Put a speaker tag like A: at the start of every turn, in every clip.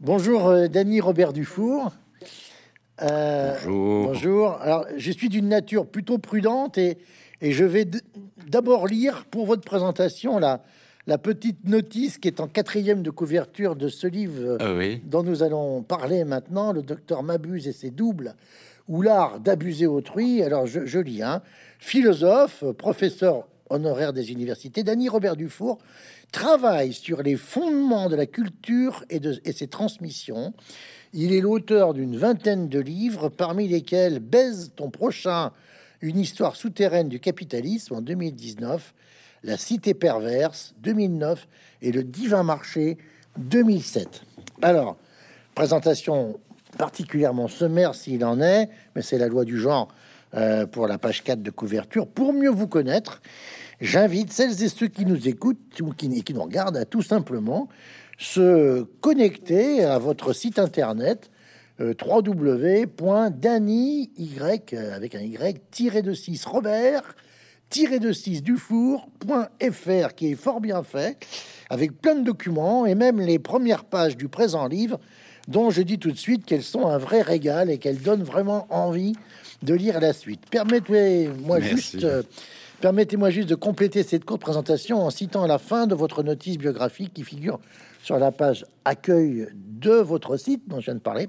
A: Bonjour, euh, Dany Robert Dufour.
B: Euh, bonjour.
A: Bonjour. Alors, je suis d'une nature plutôt prudente et, et je vais d'abord lire pour votre présentation la, la petite notice qui est en quatrième de couverture de ce livre
B: ah oui.
A: dont nous allons parler maintenant, le docteur Mabuse et ses doubles, ou l'art d'abuser autrui. Alors, je, je lis, hein. philosophe, professeur honoraire des universités, Dany Robert Dufour travaille sur les fondements de la culture et, de, ses transmissions. Il est l'auteur d'une vingtaine de livres, parmi lesquels Baise ton prochain, une histoire souterraine du capitalisme en 2019, La cité perverse 2009 et Le divin marché 2007. Alors, présentation particulièrement sommaire s'il en est, mais c'est la loi du genre euh, pour la page 4 de couverture. Pour mieux vous connaître, J'invite celles et ceux qui nous écoutent ou qui, qui nous regardent à tout simplement se connecter à votre site internet euh, www.dany avec un y de 6 Robert de 6 dufour.fr qui est fort bien fait avec plein de documents et même les premières pages du présent livre dont je dis tout de suite qu'elles sont un vrai régal et qu'elles donnent vraiment envie de lire la suite. Permettez-moi juste euh, Permettez-moi juste de compléter cette courte présentation en citant la fin de votre notice biographique qui figure sur la page accueil de votre site dont je viens de parler.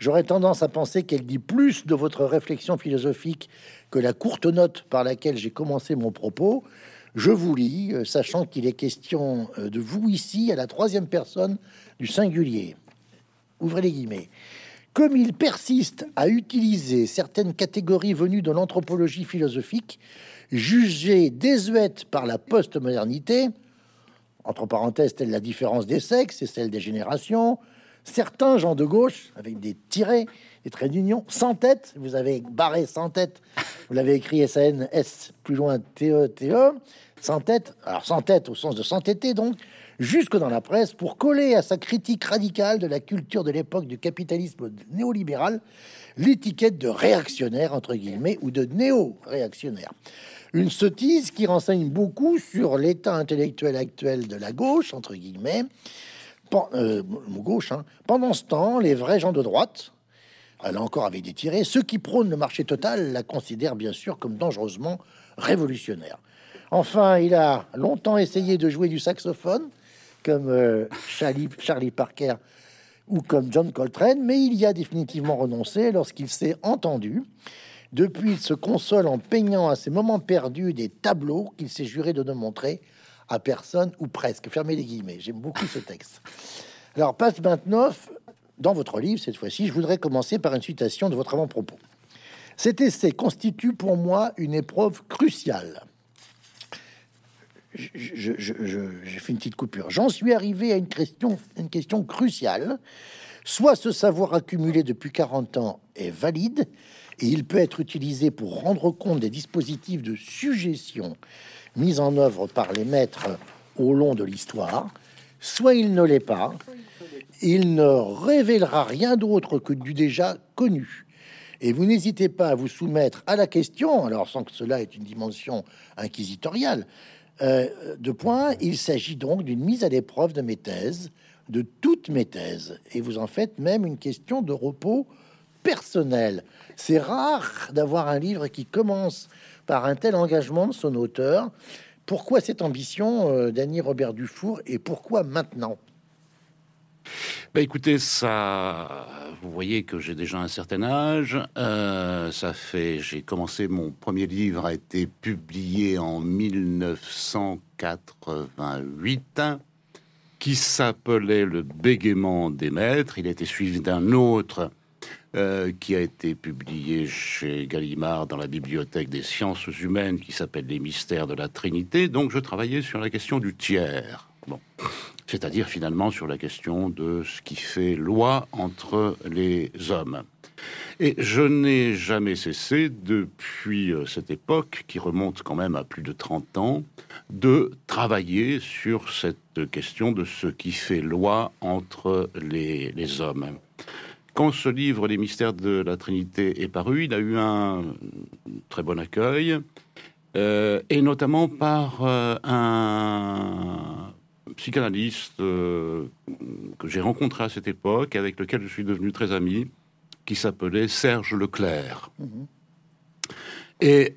A: J'aurais tendance à penser qu'elle dit plus de votre réflexion philosophique que la courte note par laquelle j'ai commencé mon propos. Je vous lis, euh, sachant qu'il est question euh, de vous ici à la troisième personne du singulier. Ouvrez les guillemets. Comme il persiste à utiliser certaines catégories venues de l'anthropologie philosophique, jugée désuète par la postmodernité, entre parenthèses, telle la différence des sexes et celle des générations, certains gens de gauche, avec des tirets, des traits d'union, sans tête, vous avez barré sans tête, vous l'avez écrit S-A-N-S, plus loin T-E-T-E, sans tête, alors sans tête au sens de s'entêter donc, jusque dans la presse, pour coller à sa critique radicale de la culture de l'époque du capitalisme néolibéral, l'étiquette de réactionnaire, entre guillemets, ou de néo-réactionnaire. Une sottise qui renseigne beaucoup sur l'état intellectuel actuel de la gauche, entre guillemets, euh, gauche. Hein. Pendant ce temps, les vrais gens de droite, là encore avec des ceux qui prônent le marché total la considèrent bien sûr comme dangereusement révolutionnaire. Enfin, il a longtemps essayé de jouer du saxophone, comme euh, Charlie, Parker ou comme John Coltrane, mais il y a définitivement renoncé lorsqu'il s'est entendu depuis, il se console en peignant à ses moments perdus des tableaux qu'il s'est juré de ne montrer à personne ou presque. Fermez les guillemets. J'aime beaucoup ce texte. Alors, page 29, dans votre livre, cette fois-ci, je voudrais commencer par une citation de votre avant-propos. Cet essai constitue pour moi une épreuve cruciale. J'ai fait une petite coupure. J'en suis arrivé à une question, une question cruciale. Soit ce savoir accumulé depuis 40 ans est valide, et il peut être utilisé pour rendre compte des dispositifs de suggestion mis en œuvre par les maîtres au long de l'histoire, soit il ne l'est pas, il ne révélera rien d'autre que du déjà connu. Et vous n'hésitez pas à vous soumettre à la question, alors sans que cela ait une dimension inquisitoriale, euh, de point, il s'agit donc d'une mise à l'épreuve de mes thèses, de toutes mes thèses, et vous en faites même une question de repos personnel. C'est rare d'avoir un livre qui commence par un tel engagement de son auteur. Pourquoi cette ambition, euh, Dany Robert Dufour, et pourquoi maintenant?
B: Bah écoutez, ça, vous voyez que j'ai déjà un certain âge. Euh, ça fait, j'ai commencé mon premier livre a été publié en 1988, qui s'appelait Le bégaiement des maîtres. Il a été suivi d'un autre euh, qui a été publié chez Gallimard dans la bibliothèque des sciences humaines, qui s'appelle Les mystères de la Trinité. Donc je travaillais sur la question du tiers. Bon. C'est-à-dire finalement sur la question de ce qui fait loi entre les hommes. Et je n'ai jamais cessé, depuis euh, cette époque, qui remonte quand même à plus de 30 ans, de travailler sur cette question de ce qui fait loi entre les, hommes. Quand ce livre, Les mystères de la Trinité, est paru, il a eu un très bon accueil, euh, et notamment par euh, un psychanalyste que j'ai rencontré à cette époque, avec lequel je suis devenu très ami, qui s'appelait Serge Leclerc. Mhm. Et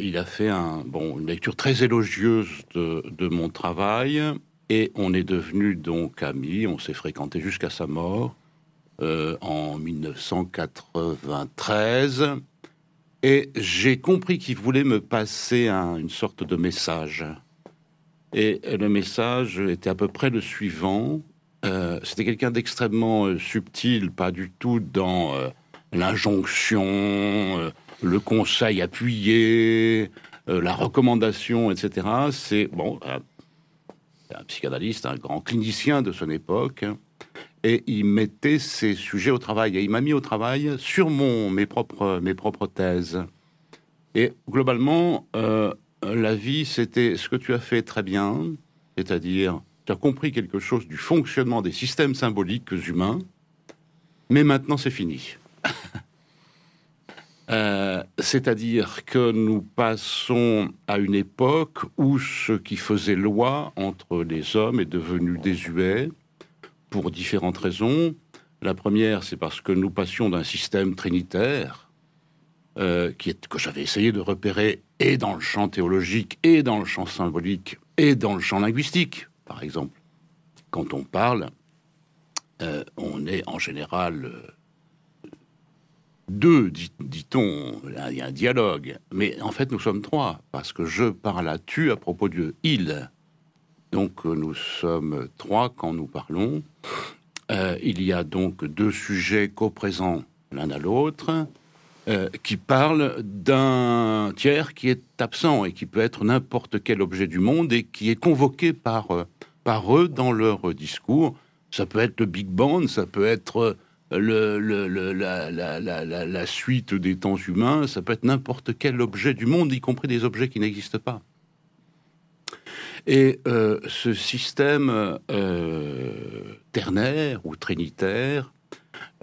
B: il a fait un, bon, une lecture très élogieuse de, de mon travail, et on est devenu donc amis, on s'est fréquenté jusqu'à sa mort euh, en 1993. Et j'ai compris qu'il voulait me passer une sorte de message. Et le message était à peu près le suivant. Euh, c'était quelqu'un d'extrêmement euh, subtil, pas du tout dans l'injonction, le conseil appuyé, la recommandation, etc. C'est bon, un psychanalyste, un grand clinicien de son époque, et il mettait ses sujets au travail. Et il m'a mis au travail sur mon, mes, propres, mes propres thèses. Et globalement, euh, la vie, c'était ce que tu as fait très bien, c'est-à-dire, tu as compris quelque chose du fonctionnement des systèmes symboliques humains, mais maintenant c'est fini. Euh, c'est-à-dire que nous passons à une époque où ce qui faisait loi entre les hommes est devenu désuet pour différentes raisons. La première, c'est parce que nous passions d'un système trinitaire euh, qui est, que j'avais essayé de repérer et dans le champ théologique, et dans le champ symbolique, et dans le champ linguistique, par exemple. Quand on parle, euh, on est en général deux, dit-on, il y a un dialogue, mais en fait nous sommes trois, parce que je parle à tu à propos de il. Donc euh, nous sommes trois quand nous parlons. Euh, il y a donc deux sujets coprésents l'un à l'autre, euh, qui parlent d'un tiers qui est absent et qui peut être n'importe quel objet du monde et qui est convoqué par, par eux dans leur discours. Ça peut être le Big Bang, ça peut être le, la, suite des temps humains, ça peut être n'importe quel objet du monde, y compris des objets qui n'existent pas. Et euh, ce système euh, ternaire ou trinitaire,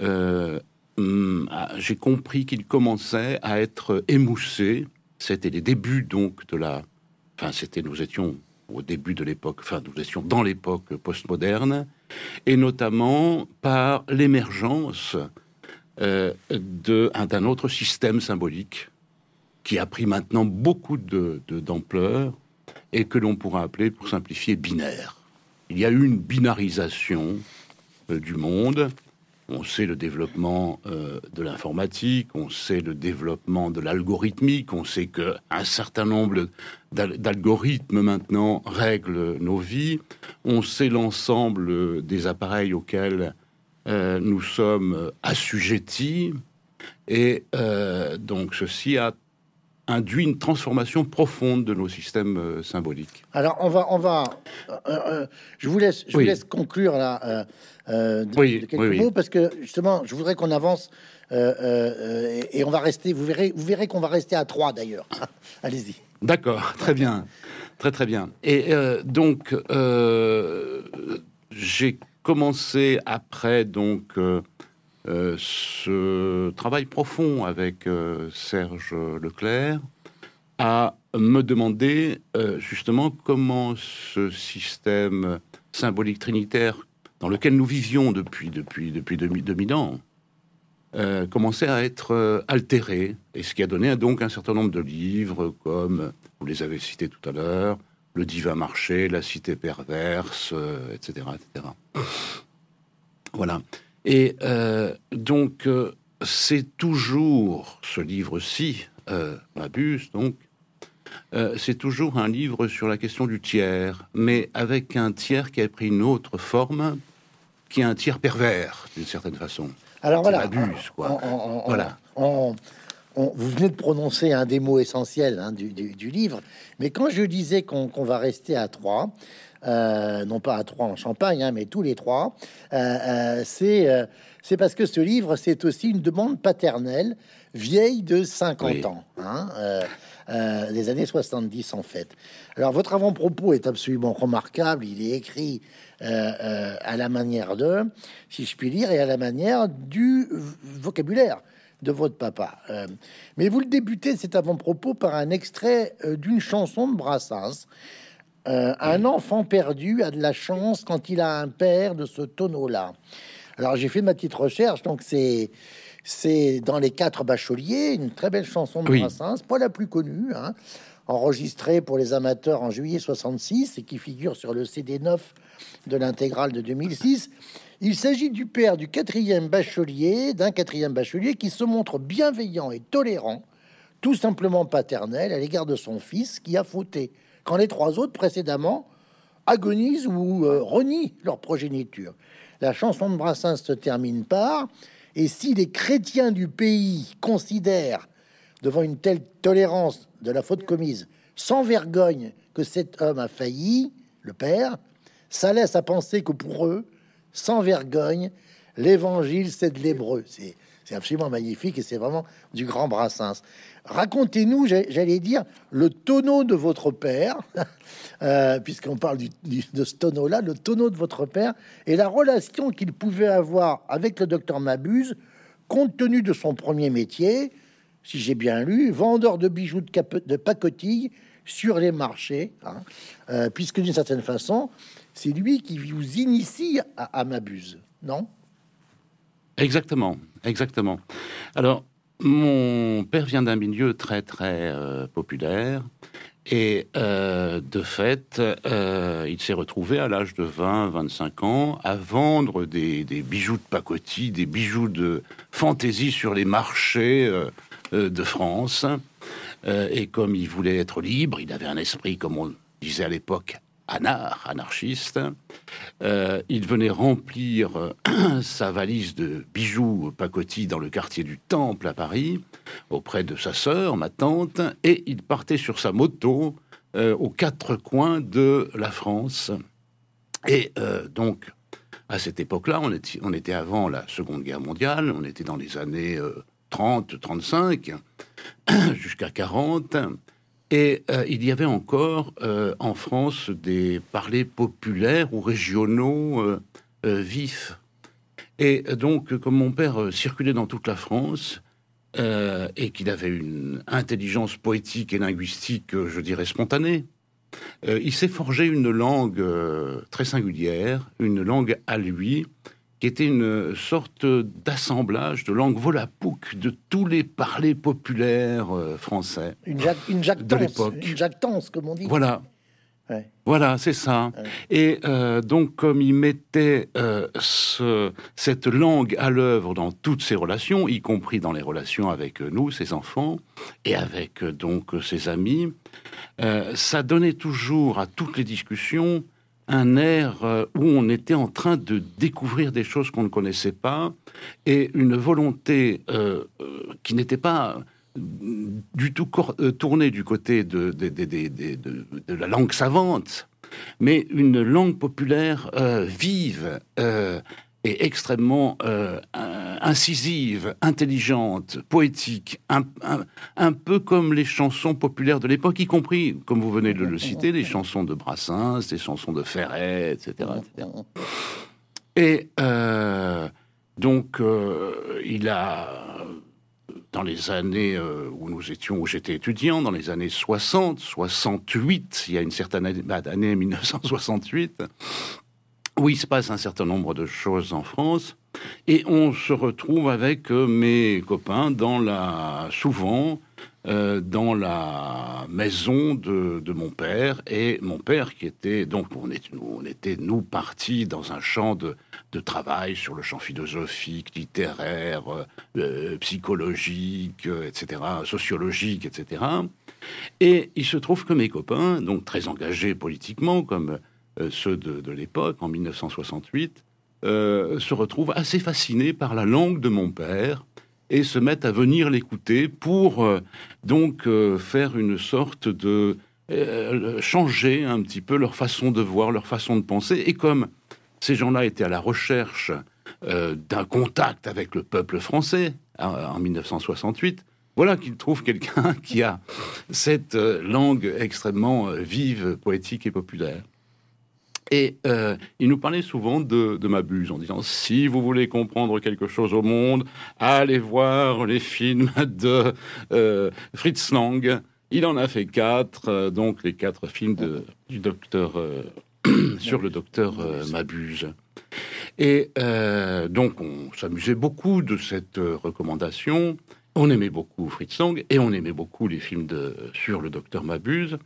B: euh, hum, j'ai compris qu'il commençait à être émoussé. C'était les débuts donc de la. Enfin, c'était nous étions au début de l'époque. Enfin, nous étions dans l'époque postmoderne et notamment par l'émergence euh, d'un autre système symbolique qui a pris maintenant beaucoup d'ampleur de, et que l'on pourra appeler, pour simplifier, binaire. Il y a eu une binarisation euh, du monde on sait le développement euh, de l'informatique, on sait le développement de l'algorithmique, on sait que un certain nombre d'algorithmes maintenant règlent nos vies, on sait l'ensemble des appareils auxquels euh, nous sommes assujettis, et euh, donc ceci a induit une transformation profonde de nos systèmes symboliques.
A: Alors on va, on va, je vous laisse, je vous laisse conclure là euh, oui, quelques mots parce que justement, je voudrais qu'on avance euh, euh, et, on va rester. Vous verrez, vous verrez qu'on va rester à trois d'ailleurs. Allez-y.
B: D'accord, très bien, très très bien. Et donc, j'ai commencé après donc ce travail profond avec Serge Leclerc à me demander justement comment ce système symbolique trinitaire dans lequel nous vivions depuis, depuis, depuis 2000 ans, euh, commençait à être euh, altéré, et ce qui a donné donc un certain nombre de livres, comme vous les avez cités tout à l'heure, Le divin marché, La cité perverse, etc., euh, etc. Voilà. Et donc, c'est toujours ce livre-ci, Mabuse, donc, euh, c'est toujours un livre sur la question du tiers, mais avec un tiers qui a pris une autre forme, qui est un tiers pervers, d'une certaine façon.
A: Alors voilà. Abuse, quoi. voilà. vous venez de prononcer un des mots essentiels hein, du, livre, mais quand je disais qu'on va rester à trois, euh, non pas à trois en Champagne, hein, mais tous les trois, euh, c'est c'est parce que ce livre, c'est aussi une demande paternelle vieille de 50 ans. Hein, euh, des années 70 en fait. Alors votre avant-propos est absolument remarquable, il est écrit euh, euh, à la manière de, si je puis dire, et à la manière du vocabulaire de votre papa. mais vous le débutez cet avant-propos par un extrait d'une chanson de Brassens, euh, un enfant perdu a de la chance quand il a un père de ce tonneau-là. Alors j'ai fait ma petite recherche, donc c'est c'est dans les quatre bacheliers, une très belle chanson de Brassens, pas la plus connue, hein, enregistrée pour les amateurs en juillet 66 et qui figure sur le CD 9 de l'intégrale de 2006. Il s'agit du père du quatrième bachelier, d'un quatrième bachelier qui se montre bienveillant et tolérant, tout simplement paternel à l'égard de son fils qui a fauté quand les trois autres précédemment agonisent ou euh, renient leur progéniture. La chanson de Brassens se termine par Et si les chrétiens du pays considèrent, devant une telle tolérance de la faute commise, sans vergogne que cet homme a failli, le Père, ça laisse à penser que pour eux, sans vergogne, l'évangile c'est de l'hébreu. C'est c'est absolument magnifique et c'est vraiment du grand Brassens. Racontez-nous, j'allais dire, le tonneau de votre père, euh, puisqu'on parle de ce tonneau-là, le tonneau de votre père et la relation qu'il pouvait avoir avec le docteur Mabuse, compte tenu de son premier métier, si j'ai bien lu, vendeur de bijoux de, de pacotille sur les marchés, hein, euh, puisque d'une certaine façon, c'est lui qui vous initie à, à Mabuse, non?
B: Exactement, exactement. Alors, mon père vient d'un milieu très, très euh, populaire. Et euh, de fait, euh, il s'est retrouvé à l'âge de 20, 25 ans à vendre des, bijoux de pacotille, des bijoux de fantaisie sur les marchés de France. et comme il voulait être libre, il avait un esprit, comme on disait à l'époque, anard, anarchiste. Euh, il venait remplir euh, sa valise de bijoux pacotille dans le quartier du Temple à Paris, auprès de sa sœur, ma tante, et il partait sur sa moto euh, aux quatre coins de la France. Et donc, à cette époque-là, on était avant la Seconde Guerre mondiale, on était dans les années 30, 35, jusqu'à 40. Et euh, il y avait encore euh, en France des parlers populaires ou régionaux euh, vifs. Et donc, comme mon père circulait dans toute la France et qu'il avait une intelligence poétique et linguistique, je dirais, spontanée, il s'est forgé une langue très singulière, une langue à lui, qui était une sorte d'assemblage de langue volapouque de tous les parlers populaires euh, français
A: une, une de l'époque. Une jactance, comme on dit.
B: Voilà. Voilà, c'est ça. Et euh, donc, comme il mettait euh, ce, cette langue à l'œuvre dans toutes ses relations, y compris dans les relations avec nous, ses enfants, et avec donc ses amis, ça donnait toujours à toutes les discussions un air euh, où on était en train de découvrir des choses qu'on ne connaissait pas et une volonté euh, euh, qui n'était pas du tout tournée du côté de, de, la langue savante, mais une langue populaire vive et extrêmement euh, incisive, intelligente, poétique, un, peu comme les chansons populaires de l'époque, y compris, comme vous venez de le citer, les chansons de Brassens, les chansons de Ferret, etc. Et euh, donc, euh, il a, dans les années où nous étions, où j'étais étudiant, dans les années 60, 68, il y a une certaine année, bah, année 1968, où il se passe un certain nombre de choses en France. Et on se retrouve avec euh, mes copains dans la, souvent euh, dans la maison de, mon père. Et mon père qui était, donc on, est, on était, nous, partis dans un champ de, travail sur le champ philosophique, littéraire, euh, psychologique, etc., sociologique, etc. Et il se trouve que mes copains, donc très engagés politiquement, comme ceux de, l'époque, en 1968, euh, se retrouvent assez fascinés par la langue de mon père et se mettent à venir l'écouter pour euh, donc faire une sorte de changer un petit peu leur façon de voir, leur façon de penser. Et comme ces gens-là étaient à la recherche d'un contact avec le peuple français en 1968, voilà qu'ils trouvent quelqu'un qui a cette langue extrêmement vive, poétique et populaire. Et euh, il nous parlait souvent de, de Mabuse en disant si vous voulez comprendre quelque chose au monde, allez voir les films de euh, Fritz Lang Il en a fait quatre, euh, donc les quatre films de, du docteur sur le docteur Mabuse. Et donc on s'amusait beaucoup de cette recommandation. On aimait beaucoup Fritz Lang et on aimait beaucoup les films de, sur le docteur Mabuse,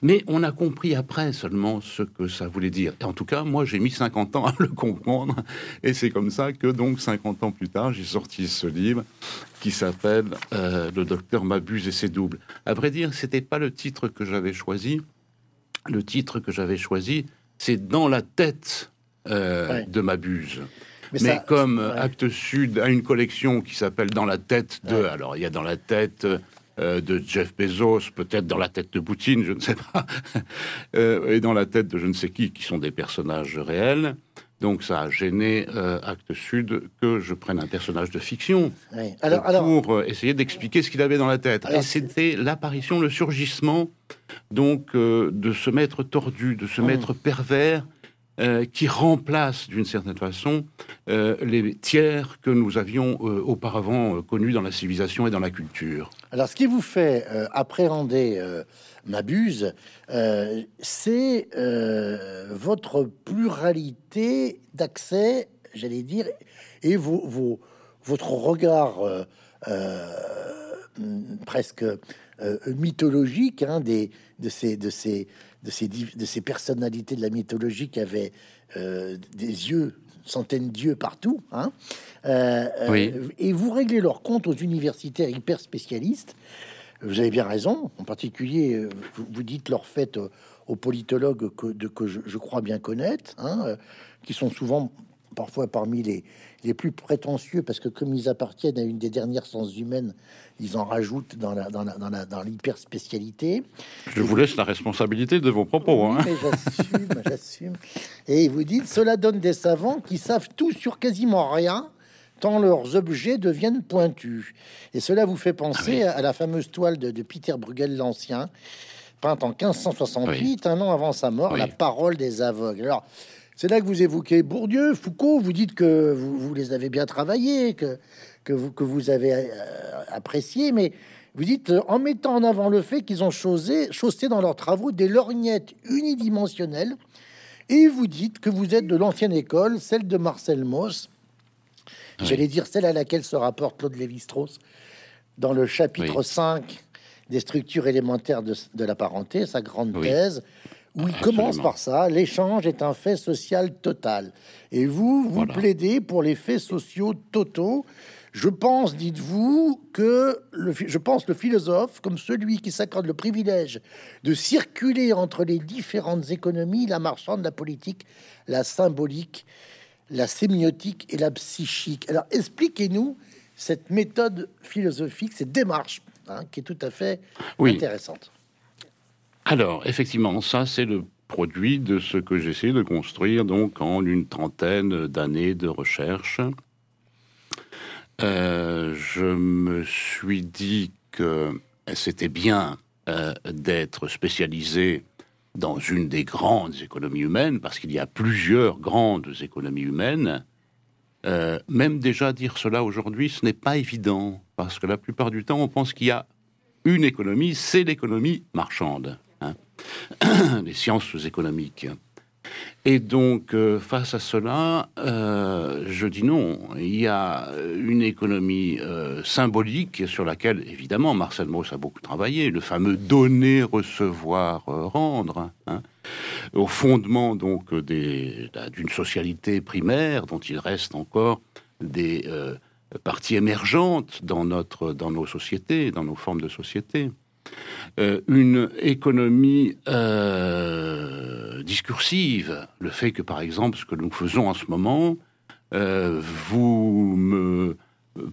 B: mais on a compris après seulement ce que ça voulait dire. Et en tout cas, moi, j'ai mis 50 ans à le comprendre, et c'est comme ça que donc 50 ans plus tard, j'ai sorti ce livre qui s'appelle euh, Le docteur Mabuse et ses doubles. À vrai dire, c'était pas le titre que j'avais choisi. Le titre que j'avais choisi, c'est Dans la tête euh, de Mabuse. Mais, comme Acte Sud a une collection qui s'appelle Dans la tête de. Alors, il y a Dans la tête. Euh, de Jeff Bezos, peut-être dans la tête de Poutine, je ne sais pas, euh, et dans la tête de je ne sais qui, qui sont des personnages réels. Donc ça a gêné euh, Acte Sud que je prenne un personnage de fiction pour essayer d'expliquer ce qu'il avait dans la tête. et c'était l'apparition, le surgissement donc de ce maître tordu, de ce mmh. maître pervers euh, qui remplace d'une certaine façon euh, les tiers que nous avions euh, auparavant connus dans la civilisation et dans la culture.
A: Alors, ce qui vous fait appréhender Mabuse, c'est votre pluralité d'accès, j'allais dire, et votre regard presque mythologique hein, des, de ces de ces, de ces personnalités de la mythologie qui avaient euh, des yeux, centaines d'yeux partout. Hein. Euh, euh, et vous réglez leur compte aux universitaires hyper spécialistes. Vous avez bien raison. En particulier, vous, dites leur fait aux politologues que, de, que je, crois bien connaître, hein, qui sont souvent parfois parmi les, les plus prétentieux, parce que comme ils appartiennent à une des dernières sciences humaines, ils en rajoutent dans la, dans, la, dans, l'hyper spécialité.
B: Je vous laisse la responsabilité de vos propos. hein.
A: J'assume, j'assume. Et vous dites, cela donne des savants qui savent tout sur quasiment rien, tant leurs objets deviennent pointus. Et cela vous fait penser ah à la fameuse toile de, Peter Bruegel l'Ancien, peinte en 1568, un an avant sa mort, La parole des aveugles. Alors, c'est là que vous évoquez Bourdieu, Foucault, vous dites que vous, les avez bien travaillés, que, que, vous, que vous avez euh, apprécié, mais vous dites euh, en mettant en avant le fait qu'ils ont chaussé, chaussé dans leurs travaux des lorgnettes unidimensionnelles, et vous dites que vous êtes de l'ancienne école, celle de Marcel Mauss, j'allais dire celle à laquelle se rapporte Claude Lévi-Strauss dans le chapitre 5 des structures élémentaires de, la parenté, sa grande thèse, où il commence par ça. L'échange est un fait social total. Et vous, vous plaidez pour les faits sociaux totaux. Je pense, dites-vous, que le, je pense le philosophe, comme celui qui s'accorde le privilège de circuler entre les différentes économies, la marchande, la politique, la symbolique, la sémiotique et la psychique. Alors, expliquez-nous cette méthode philosophique, cette démarche hein, qui est tout à fait intéressante.
B: Alors, effectivement, ça, c'est le produit de ce que j'essaie de construire donc en une trentaine d'années de recherche. Euh, je me suis dit que c'était bien euh, d'être spécialisé dans une des grandes économies humaines, parce qu'il y a plusieurs grandes économies humaines. Euh, même déjà dire cela aujourd'hui, ce n'est pas évident, parce que la plupart du temps, on pense qu'il y a une économie, c'est l'économie marchande. les sciences économiques. Et donc, euh, face à cela, euh, je dis non. Il y a une économie euh, symbolique sur laquelle, évidemment, Marcel Mauss a beaucoup travaillé, le fameux donner, recevoir, rendre, hein, au fondement donc d'une socialité primaire dont il reste encore des parties émergentes dans nos sociétés, dans nos formes de société. Euh, une économie euh, discursive. Le fait que, par exemple, ce que nous faisons en ce moment, euh, vous me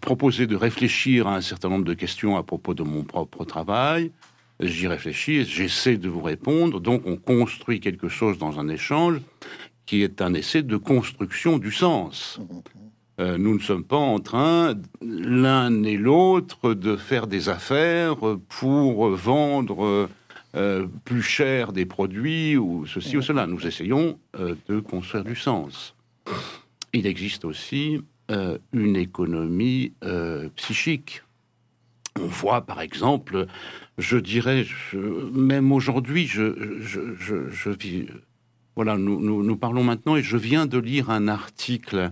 B: proposez de réfléchir à un certain nombre de questions à propos de mon propre travail. J'y réfléchis, j'essaie de vous répondre. Donc, on construit quelque chose dans un échange qui est un essai de construction du sens. Euh, nous ne sommes pas en train, l'un et l'autre, de faire des affaires pour vendre euh, plus cher des produits ou ceci ou cela. Nous essayons euh, de construire du sens. Il existe aussi une économie psychique. On voit par exemple, je dirais, même aujourd'hui, je, je, je, vis, voilà, nous, nous, parlons maintenant et je viens de lire un article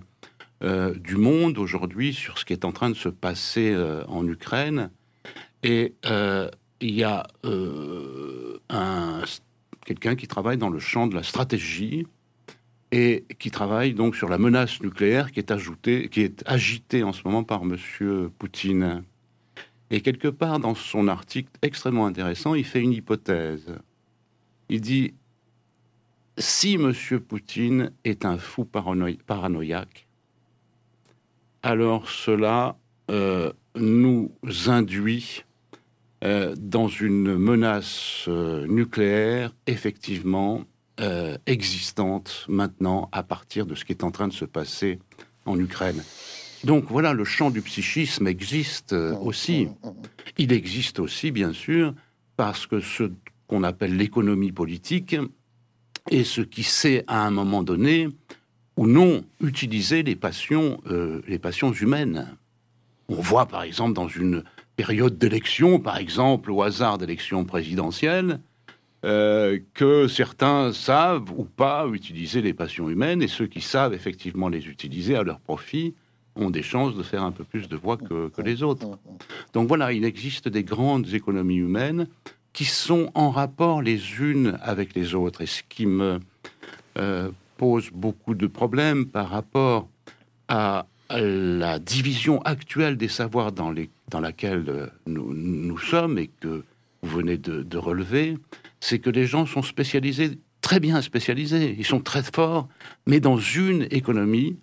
B: euh, du Monde aujourd'hui sur ce qui est en train de se passer euh, en Ukraine. Et euh, il y a un, quelqu'un qui travaille dans le champ de la stratégie et qui travaille donc sur la menace nucléaire qui est, ajoutée, qui est agitée en ce moment par Monsieur Poutine. Et quelque part dans son article extrêmement intéressant, il fait une hypothèse. Il dit si M. Poutine est un fou paranoïaque, alors cela euh, nous induit euh, dans une menace euh, nucléaire effectivement existante maintenant à partir de ce qui est en train de se passer en Ukraine. Donc voilà, le champ du psychisme existe aussi. Il existe aussi, bien sûr, parce que ce qu'on appelle l'économie politique et ce qui sait à un moment donné ou non utiliser les passions, euh, les passions humaines. On voit par exemple dans une période d'élection, par exemple au hasard d'élections présidentielles, euh, que certains savent ou pas utiliser les passions humaines et ceux qui savent effectivement les utiliser à leur profit ont des chances de faire un peu plus de voix que, les autres. Donc voilà, il existe des grandes économies humaines qui sont en rapport les unes avec les autres. Et ce qui me euh, pose beaucoup de problèmes par rapport à, la division actuelle des savoirs dans, les, dans laquelle euh, nous, nous, sommes et que vous venez de, relever, c'est que les gens sont spécialisés, très bien spécialisés, ils sont très forts, mais dans une économie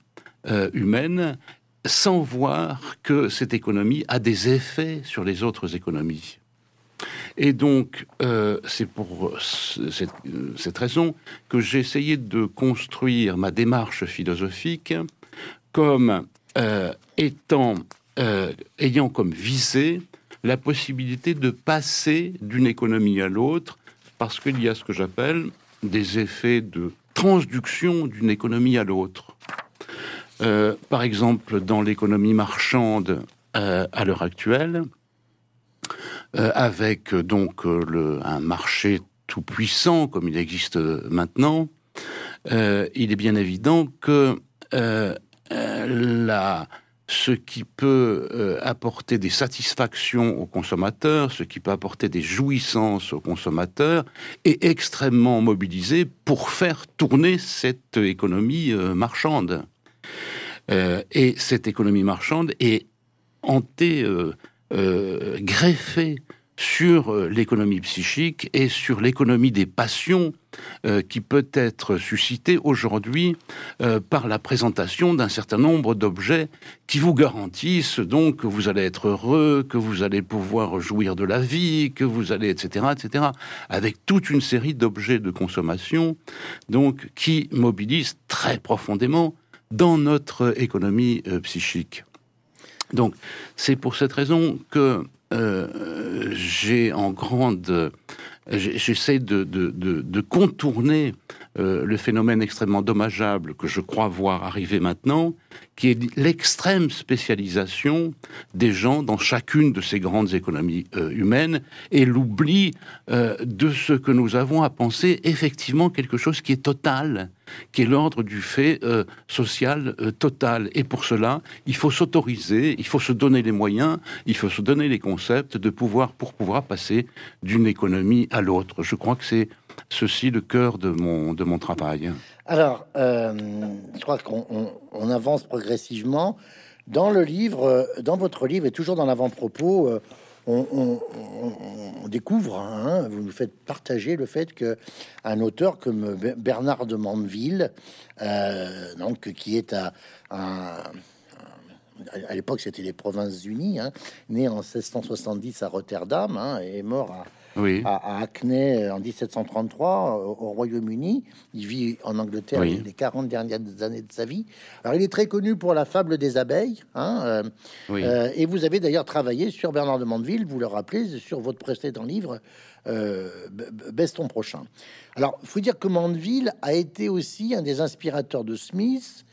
B: euh, humaine, sans voir que cette économie a des effets sur les autres économies. Et donc, euh, c'est pour cette, raison que j'ai essayé de construire ma démarche philosophique comme euh, étant, euh, ayant comme visée la possibilité de passer d'une économie à l'autre, parce qu'il y a ce que j'appelle des effets de transduction d'une économie à l'autre. par exemple, dans l'économie marchande à l'heure actuelle, euh, avec euh, donc euh, un marché tout puissant comme il existe maintenant, il est bien évident que ce qui peut apporter des satisfactions aux consommateurs, ce qui peut apporter des jouissances aux consommateurs, est extrêmement mobilisé pour faire tourner cette économie marchande. et cette économie marchande est hantée euh, greffé sur euh, l'économie psychique et sur l'économie des passions euh, qui peut être suscitée aujourd'hui par la présentation d'un certain nombre d'objets qui vous garantissent donc que vous allez être heureux, que vous allez pouvoir jouir de la vie, que vous allez, etc., etc., avec toute une série d'objets de consommation donc qui mobilisent très profondément dans notre économie psychique. Donc, c'est pour cette raison que euh, j'ai en grande, j'essaie de, contourner euh, le phénomène extrêmement dommageable que je crois voir arriver maintenant, qui est l'extrême spécialisation des gens dans chacune de ces grandes économies euh, humaines et l'oubli euh, de ce que nous avons à penser effectivement quelque chose qui est total, qui est l'ordre du fait social total. Et pour cela, il faut s'autoriser, il faut se donner les moyens, il faut se donner les concepts de pouvoir pour pouvoir passer d'une économie à l'autre. Je crois que c'est ceci le cœur de mon de mon travail.
A: Alors, euh, je crois qu'on avance progressivement. Dans le livre, euh, dans votre livre et toujours dans l'avant-propos, euh, on, découvre, hein, vous nous faites partager le fait que un auteur comme Bernard de Mandeville, donc qui est à, à, l'époque c'était les Provinces-Unies, hein, né en 1670 à Rotterdam hein, et mort à à, Acné en 1733 au, Royaume-Uni. Il vit en Angleterre les 40 dernières années de sa vie. Alors il est très connu pour la fable des abeilles. Hein, euh, euh, et vous avez d'ailleurs travaillé sur Bernard de Mandeville, vous le rappelez, sur votre précédent livre. Euh, Baisse ton prochain. Alors, faut dire que Mandeville a été aussi un des inspirateurs de Smith,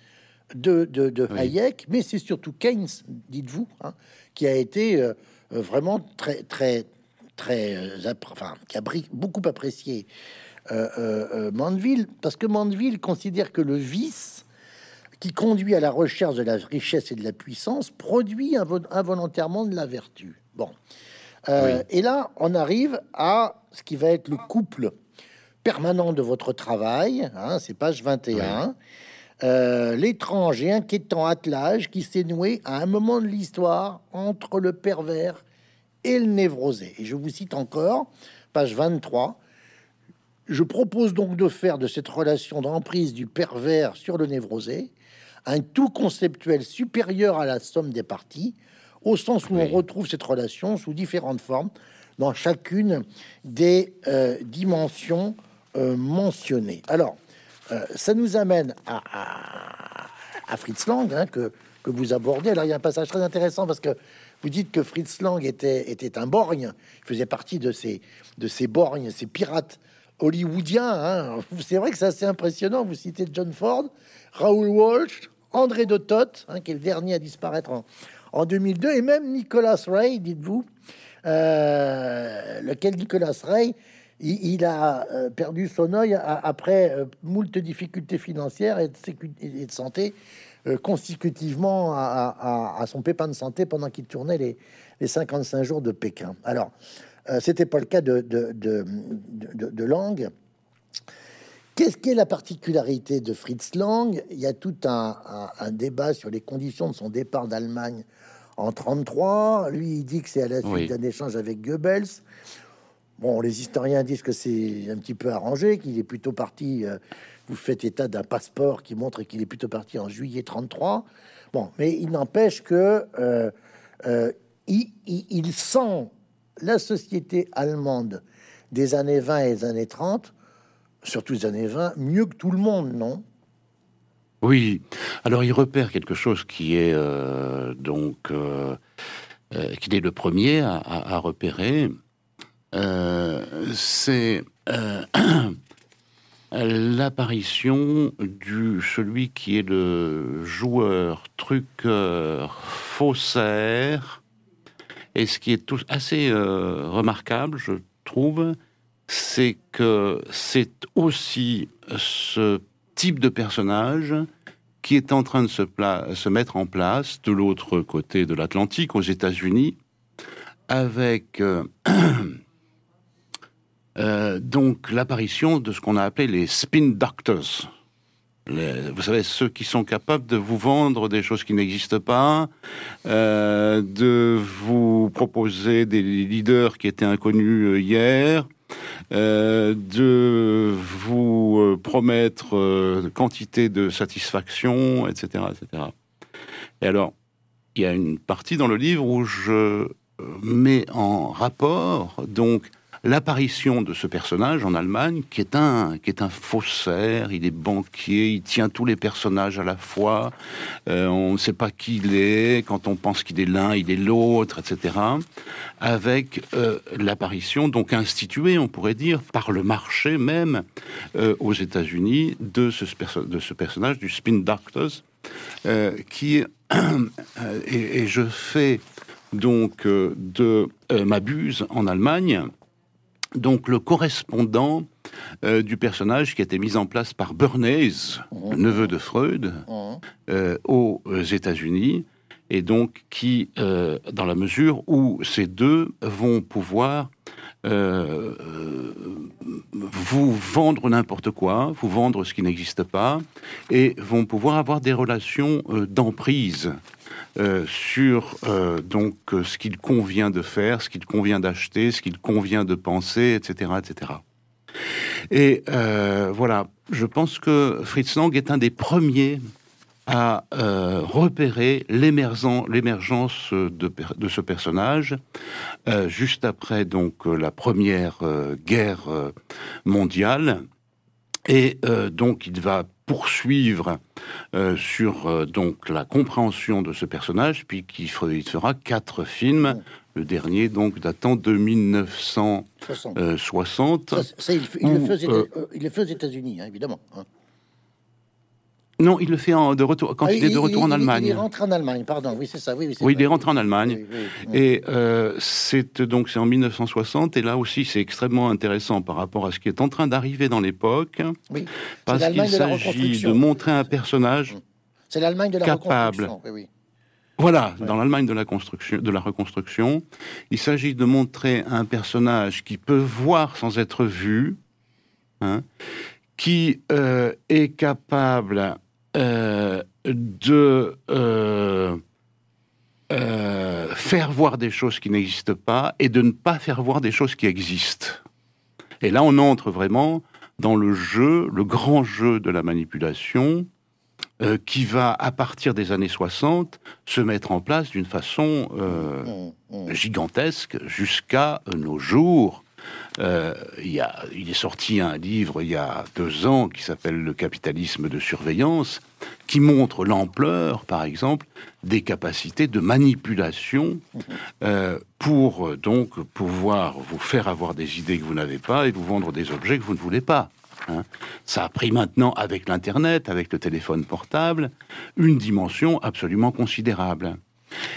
A: de, de, Hayek, mais c'est surtout Keynes, dites-vous, hein, qui a été vraiment très, très, très, enfin, qui a beaucoup apprécié Mandeville, parce que Mandeville considère que le vice qui conduit à la recherche de la richesse et de la puissance produit involontairement de la vertu. Bon. Et là, on arrive à ce qui va être le couple permanent de votre travail, hein, c'est page 21, euh, l'étrange et inquiétant attelage qui s'est noué à un moment de l'histoire entre le pervers et le névrosé. Et je vous cite encore, page 23. Je propose donc de faire de cette relation d'emprise du pervers sur le névrosé un tout conceptuel supérieur à la somme des parties, au sens où on retrouve cette relation sous différentes formes dans chacune des euh, dimensions euh, mentionné. Alors, euh, ça nous amène à, à, Fritz Lang, hein, que, que vous abordez. Alors, il y a un passage très intéressant parce que vous dites que Fritz Lang était, était un borgne, il faisait partie de ces, de ces borgnes, ces pirates hollywoodiens. Hein. C'est vrai que c'est assez impressionnant. Vous citez John Ford, Raoul Walsh, André de Toth, hein, qui est le dernier à disparaître en, en 2002, et même Nicolas Ray, dites-vous, euh, lequel Nicolas Ray il, a euh, perdu son œil après euh, moult difficultés financières et de, santé euh, consécutivement à, son pépin de santé pendant qu'il tournait les, 55 jours de Pékin. Alors, c'était pas le cas de, de, de, Lang. Qu'est-ce qui est la particularité de Fritz Lang? Il y a tout un, débat sur les conditions de son départ d'Allemagne en 33. Lui, il dit que c'est à la suite d'un échange avec Goebbels. Bon, les historiens disent que c'est un petit peu arrangé, qu'il est plutôt parti. Euh, vous faites état d'un passeport qui montre qu'il est plutôt parti en juillet 33. Bon, mais il n'empêche que euh, euh, il, sent la société allemande des années 20 et des années 30, surtout les années 20, mieux que tout le monde, non?
B: Oui. Alors il repère quelque chose qui est donc qu'il est le premier à repérer euh, c'est euh, l'apparition du celui qui est le joueur, truqueur, faussaire. Et ce qui est tout, assez euh, remarquable, je trouve, c'est que c'est aussi ce type de personnage qui est en train de se, mettre en place de l'autre côté de l'Atlantique, aux États-Unis, avec Euh, donc l'apparition de ce qu'on a appelé les spin doctors. vous savez, ceux qui sont capables de vous vendre des choses qui n'existent pas, euh, de vous proposer des leaders qui étaient inconnus euh, hier, de vous promettre quantité de satisfaction, etc., etc. Et alors, il y a une partie dans le livre où je mets en rapport donc l'apparition de ce personnage en Allemagne, qui est un faussaire, il est banquier, il tient tous les personnages à la fois, euh, on ne sait pas qui il est, quand on pense qu'il est l'un, il est l'autre, etc. Avec euh, l'apparition donc instituée, on pourrait dire, par le marché même euh, aux États-Unis de ce de ce personnage du spin doctors, qui et, et, je fais donc de Mabuse en Allemagne donc le correspondant euh, du personnage qui a été mis en place par Bernays, le neveu de Freud, euh, aux États-Unis, et donc qui, euh, dans la mesure où ces deux vont pouvoir vous vendre n'importe quoi, vous vendre ce qui n'existe pas, et vont pouvoir avoir des relations d'emprise euh, sur euh, donc euh, ce qu'il convient de faire, ce qu'il convient d'acheter, ce qu'il convient de penser, etc., etc. Et voilà, je pense que Fritz Lang est un des premiers à repérer l'émergence de, de, ce personnage juste après donc la première guerre mondiale et donc il va poursuivre euh, sur euh, donc la compréhension de ce personnage, puis qu'il fera quatre films. Le dernier, donc, datant de 1960.
A: Ça, il, le fait aux États-Unis, hein, évidemment. Hein.
B: Non, il le fait en, de retour, quand
A: Ah,
B: il, est de retour en Allemagne.
A: Il est rentré en Allemagne, pardon. Oui, c'est ça. Oui, oui,
B: oui, il est rentré en Allemagne.
A: Oui.
B: Et euh, c'est donc c'est en 1960 et là aussi c'est extrêmement intéressant par rapport à ce qui est en train d'arriver dans l'époque
A: Oui.
B: parce qu'il
A: de
B: s'agit de montrer un personnage
A: C'est l'Allemagne de la
B: capable. Voilà, dans l'Allemagne de la construction, de la reconstruction, il s'agit de montrer un personnage qui peut voir sans être vu, hein, qui euh, est capable euh, de euh, euh, faire voir des choses qui n'existent pas et de ne pas faire voir des choses qui existent. Et là, on entre vraiment dans le jeu, le grand jeu de la manipulation, euh, qui va, à partir des années 60, se mettre en place d'une façon euh,
A: Mmh, mmh.
B: gigantesque jusqu'à nos jours. Euh, il, y a, il est sorti un livre il y a deux ans qui s'appelle Le capitalisme de surveillance, qui montre l'ampleur, par exemple, des capacités de manipulation euh, pour euh, donc pouvoir vous faire avoir des idées que vous n'avez pas et vous vendre des objets que vous ne voulez pas. hein. Ça a pris maintenant, avec l'Internet, avec le téléphone portable, une dimension absolument considérable.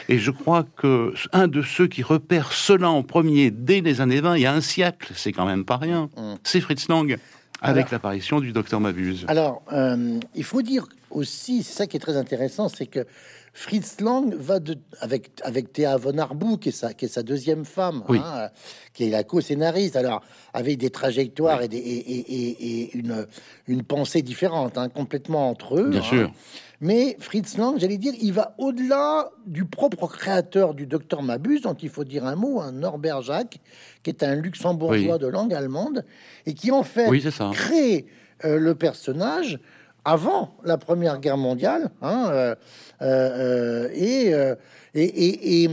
B: Et je crois que un de ceux qui repère cela en premier dès les années 20, il y a un siècle, c'est quand même pas rien,
A: Mm.
B: c'est Fritz Lang, avec l'apparition du docteur Mabuse.
A: Alors, euh, il faut dire aussi, c'est ça qui est très intéressant, c'est que Fritz Lang va de, avec, avec Théa von Arbou, qui est sa, qui est sa deuxième femme,
B: Oui.
A: hein, euh, qui est la co-scénariste, alors avec des trajectoires et, des, et, et- et- et une, une pensée différente, hein, complètement entre eux.
B: Bien
A: hein.
B: sûr.
A: Mais Fritz Lang, j'allais dire, il va au-delà du propre créateur du docteur Mabuse, dont il faut dire un mot, un Norbert Jacques, qui est un luxembourgeois
B: Oui.
A: de langue allemande, et qui en fait
B: Oui,
A: crée euh, le personnage avant la Première Guerre mondiale, hein, euh, euh, et, et, et,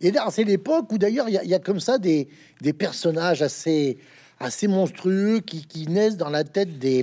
A: et, c'est l'époque où d'ailleurs il y, a- il y a comme ça des, des personnages assez, assez monstrueux qui, qui naissent dans la tête des,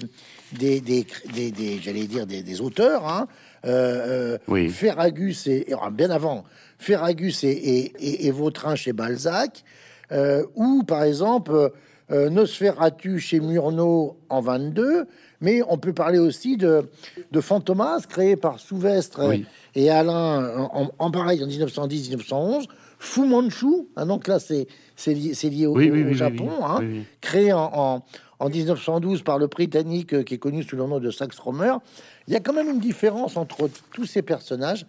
A: des, des, des- des- j'allais dire des, des auteurs, hein, euh, euh,
B: Oui.
A: Ferragus et, bien avant Ferragus et, et, et- et Vautrin chez Balzac, euh, ou par exemple euh, Nosferatu chez Murnau en 22, mais on peut parler aussi de, de Fantomas créé par Souvestre
B: Oui.
A: et Alain en, pareil en 1910-1911, Fu Manchu, hein, donc là c'est lié, au,
B: Oui,
A: Japon, hein, créé en, en, en 1912 par le Britannique euh, qui est connu sous le nom de Sax Rohmer. Il y a quand même une différence entre tous ces personnages.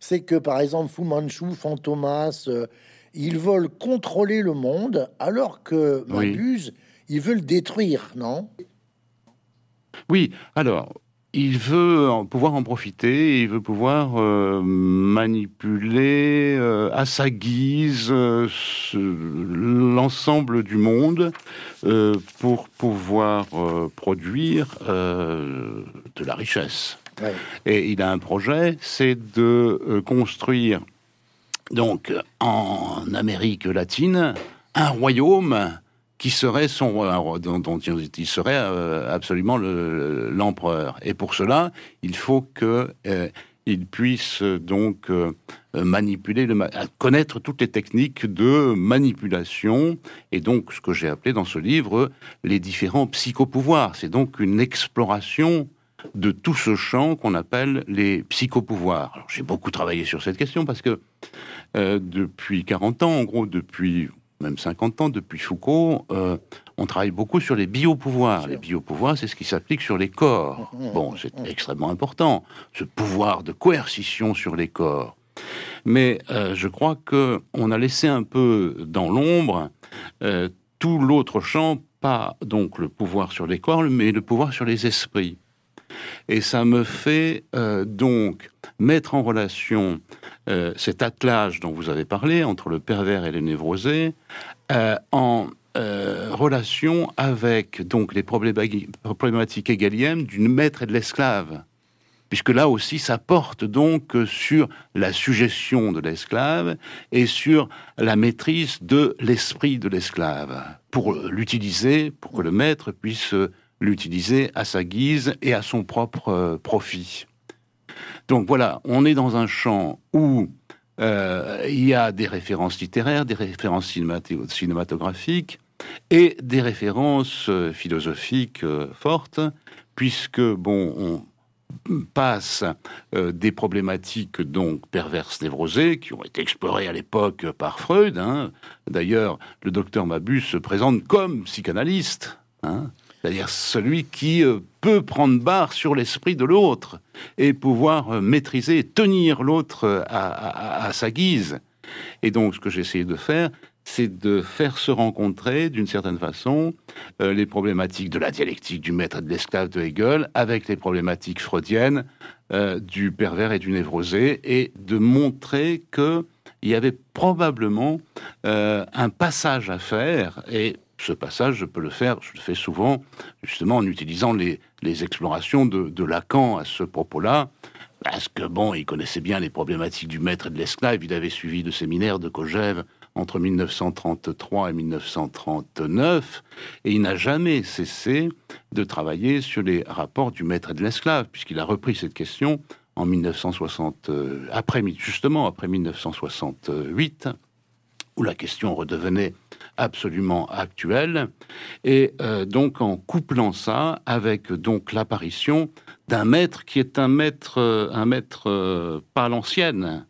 A: C'est que, par exemple, Fu Manchu, Fantomas, euh, ils veulent contrôler le monde, alors que
B: Oui.
A: Mabuse, ils veulent détruire, non?
B: Oui, alors, il veut pouvoir en profiter, il veut pouvoir euh, manipuler euh, à sa guise euh, l'ensemble du monde pour pouvoir produire de la richesse.
A: Ouais.
B: Et il a un projet, c'est de construire donc en Amérique latine un royaume qui serait son roi- dont, il serait euh, absolument le- l'empereur. Et pour cela, il faut que euh, il puisse euh, donc euh, manipuler, le, ma- connaître toutes les techniques de manipulation et donc ce que j'ai appelé dans ce livre les différents psychopouvoirs. C'est donc une exploration de tout ce champ qu'on appelle les psychopouvoirs. J'ai beaucoup travaillé sur cette question parce que euh, depuis 40 ans, en gros, depuis même 50 ans, depuis Foucault, euh, on travaille beaucoup sur les biopouvoirs. Les biopouvoirs, c'est ce qui s'applique sur les corps. Bon, c'est extrêmement important, ce pouvoir de coercition sur les corps. Mais euh, je crois que on a laissé un peu dans l'ombre euh, tout l'autre champ, pas donc le pouvoir sur les corps, mais le pouvoir sur les esprits. Et ça me fait euh, donc mettre en relation euh, cet attelage dont vous avez parlé entre le pervers et le névrosé euh, en euh, relation avec donc les probléma- problématiques égaliennes du maître et de l'esclave. Puisque là aussi, ça porte donc sur la suggestion de l'esclave et sur la maîtrise de l'esprit de l'esclave, pour l'utiliser, pour que le maître puisse l'utiliser à sa guise et à son propre euh, profit. Donc voilà, on est dans un champ où euh, il y a des références littéraires, des références cinémato- cinématographiques et des références euh, philosophiques fortes, puisque bon, on- passe des problématiques donc perverses névrosées qui ont été explorées à l'époque par Freud. Hein. D'ailleurs, le docteur Mabus se présente comme psychanalyste. Hein. C'est-à-dire celui qui peut prendre barre sur l'esprit de l'autre et pouvoir maîtriser, tenir l'autre à, sa guise. Et donc, ce que j'ai essayé de faire, c'est de faire se rencontrer, d'une certaine façon, euh, les problématiques de la dialectique du maître et de l'esclave de Hegel avec les problématiques freudiennes euh, du pervers et du névrosé, et de montrer qu'il y avait probablement euh, un passage à faire, et ce passage, je peux le faire, je le fais souvent, justement en utilisant les, explorations de, Lacan à ce propos-là, parce que, bon, il connaissait bien les problématiques du maître et de l'esclave, il avait suivi le séminaire de Kojève entre 1933 et 1939, et il n'a jamais cessé de travailler sur les rapports du maître et de l'esclave, puisqu'il a repris cette question en 1960, euh, après, justement après 1968, où la question redevenait absolument actuelle, et euh, donc en couplant ça avec donc l'apparition d'un maître qui est un maître, euh, un maître euh, pas l'ancienne,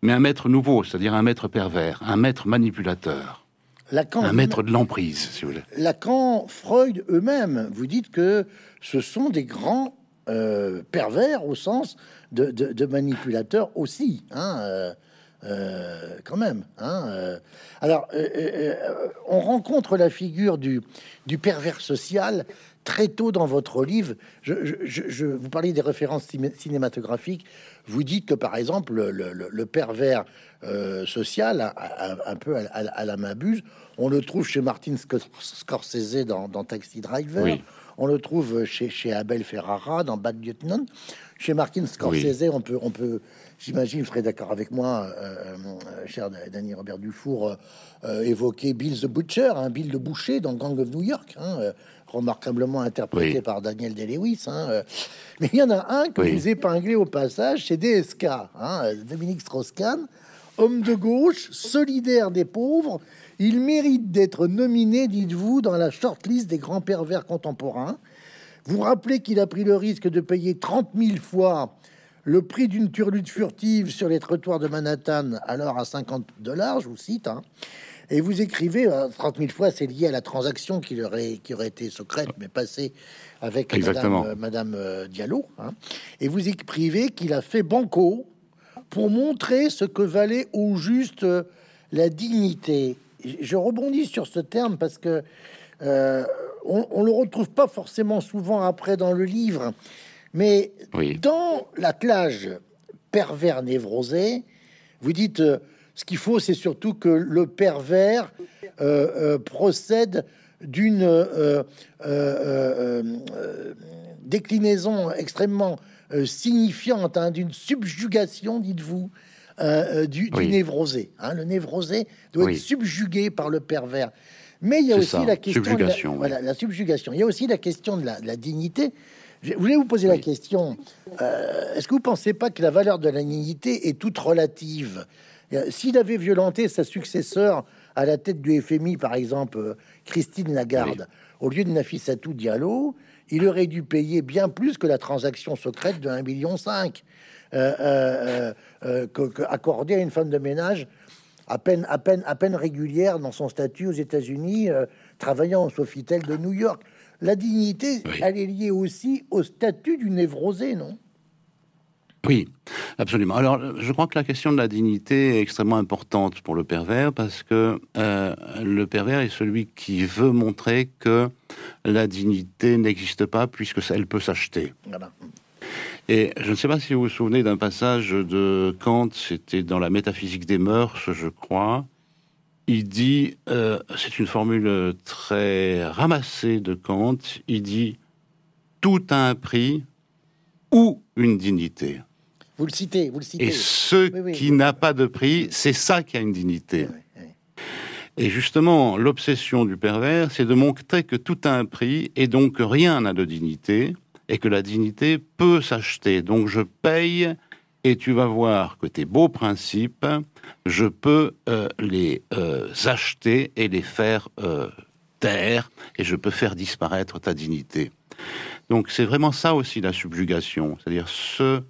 B: mais un maître nouveau, c'est-à-dire un maître pervers, un maître manipulateur. Lacan, un maître de l'emprise, si vous voulez.
A: Lacan, Freud eux-mêmes, vous dites que ce sont des grands pervers au sens de, manipulateurs aussi, hein, quand même. Hein, alors, on rencontre la figure du pervers social très tôt dans votre livre, je, vous parlez des références cinématographiques. Vous dites que, par exemple, le, pervers euh, social, un, peu à, la Mabuse, on le trouve chez Martin Scorsese dans, Taxi Driver. On le trouve chez, chez Abel Ferrara dans Bad Lieutenant. Chez Martin Scorsese, on peut, on peut, j'imagine, vous serez d'accord avec moi, euh, euh, cher Danny Robert Dufour, évoquer Bill the Butcher, un hein, Bill le boucher dans Gang of New York. Hein, remarquablement interprété par Daniel Day-Lewis. Hein, euh. Mais il y en a un que vous épinglez au passage, c'est DSK, hein, Dominique Strauss-Kahn, homme de gauche, solidaire des pauvres. Il mérite d'être nominé, dites-vous, dans la shortlist des grands pervers contemporains. Vous rappelez qu'il a pris le risque de payer 30 000 fois le prix d'une turlute furtive sur les trottoirs de Manhattan, alors à 50 dollars, je vous cite. Hein. Et vous écrivez 30 euh, 000 fois, c'est lié à la transaction qui aurait, qui aurait été secrète, mais passée avec Madame, Madame, euh, Diallo. Hein. Et vous écrivez qu'il a fait banco pour montrer ce que valait au juste euh, la dignité. Je rebondis sur ce terme parce que on, on, le retrouve pas forcément souvent après dans le livre, mais dans l'attelage pervers névrosé, vous dites ce qu'il faut, c'est surtout que le pervers euh, euh, procède d'une euh, déclinaison extrêmement signifiante, hein, d'une subjugation, dites-vous, du, névrosé. Hein. Le névrosé doit être subjugué par le pervers. Mais il y a aussi la question subjugation, de la, la, subjugation. Il y a aussi la question de la, dignité. Je voulais vous poser la question est-ce que vous pensez pas que la valeur de la dignité est toute relative s'il avait violenté sa successeur à la tête du FMI, par exemple euh, Christine Lagarde, au lieu de Nafissatou Diallo, il aurait dû payer bien plus que la transaction secrète de 1,5 million euh, accordée à une femme de ménage à peine, à peine, à peine régulière dans son statut aux États-Unis, travaillant au Sofitel de New York. La dignité, elle est liée aussi au statut du névrosé, non?
B: Oui, absolument. Alors, je crois que la question de la dignité est extrêmement importante pour le pervers parce que euh, le pervers est celui qui veut montrer que la dignité n'existe pas puisque elle peut s'acheter. Et je ne sais pas si vous vous souvenez d'un passage de Kant, c'était dans la métaphysique des mœurs, je crois. Il dit, euh, c'est une formule très ramassée de Kant, il dit, tout a un prix ou une dignité.
A: Vous le citez, vous le citez.
B: Et ce qui n'a pas de prix, c'est ça qui a une dignité. Et justement, l'obsession du pervers, c'est de montrer que tout a un prix et donc rien n'a de dignité et que la dignité peut s'acheter. Donc je paye et tu vas voir que tes beaux principes, je peux euh, les euh, acheter et les faire euh, taire et je peux faire disparaître ta dignité. Donc c'est vraiment ça aussi la subjugation, c'est-à-dire ce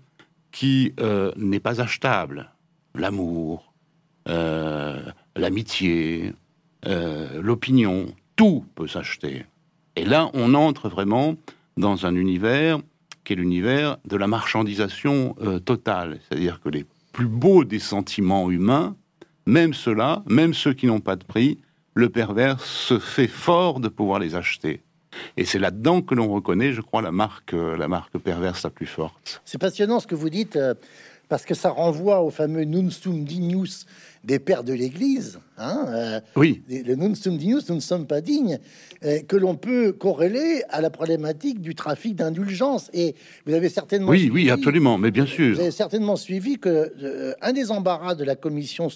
B: qui euh, n'est pas achetable, l'amour, euh, l'amitié, euh, l'opinion, tout peut s'acheter. Et là, on entre vraiment dans un univers qui est l'univers de la marchandisation totale, c'est-à-dire que les plus beaux des sentiments humains, même ceux-là, même ceux qui n'ont pas de prix, le pervers se fait fort de pouvoir les acheter. Et c'est là-dedans que l'on reconnaît, je crois, la marque, euh, la marque perverse la plus forte.
A: C'est passionnant ce que vous dites, euh, parce que ça renvoie au fameux Nun sum dignus des pères de l'Église. Hein,
B: euh, oui.
A: Le Nun sum dignus, nous ne sommes pas dignes, que l'on peut corréler à la problématique du trafic d'indulgence. Et vous avez certainement.
B: Oui, oui, absolument, mais bien sûr.
A: Vous avez certainement suivi que un des embarras de la commission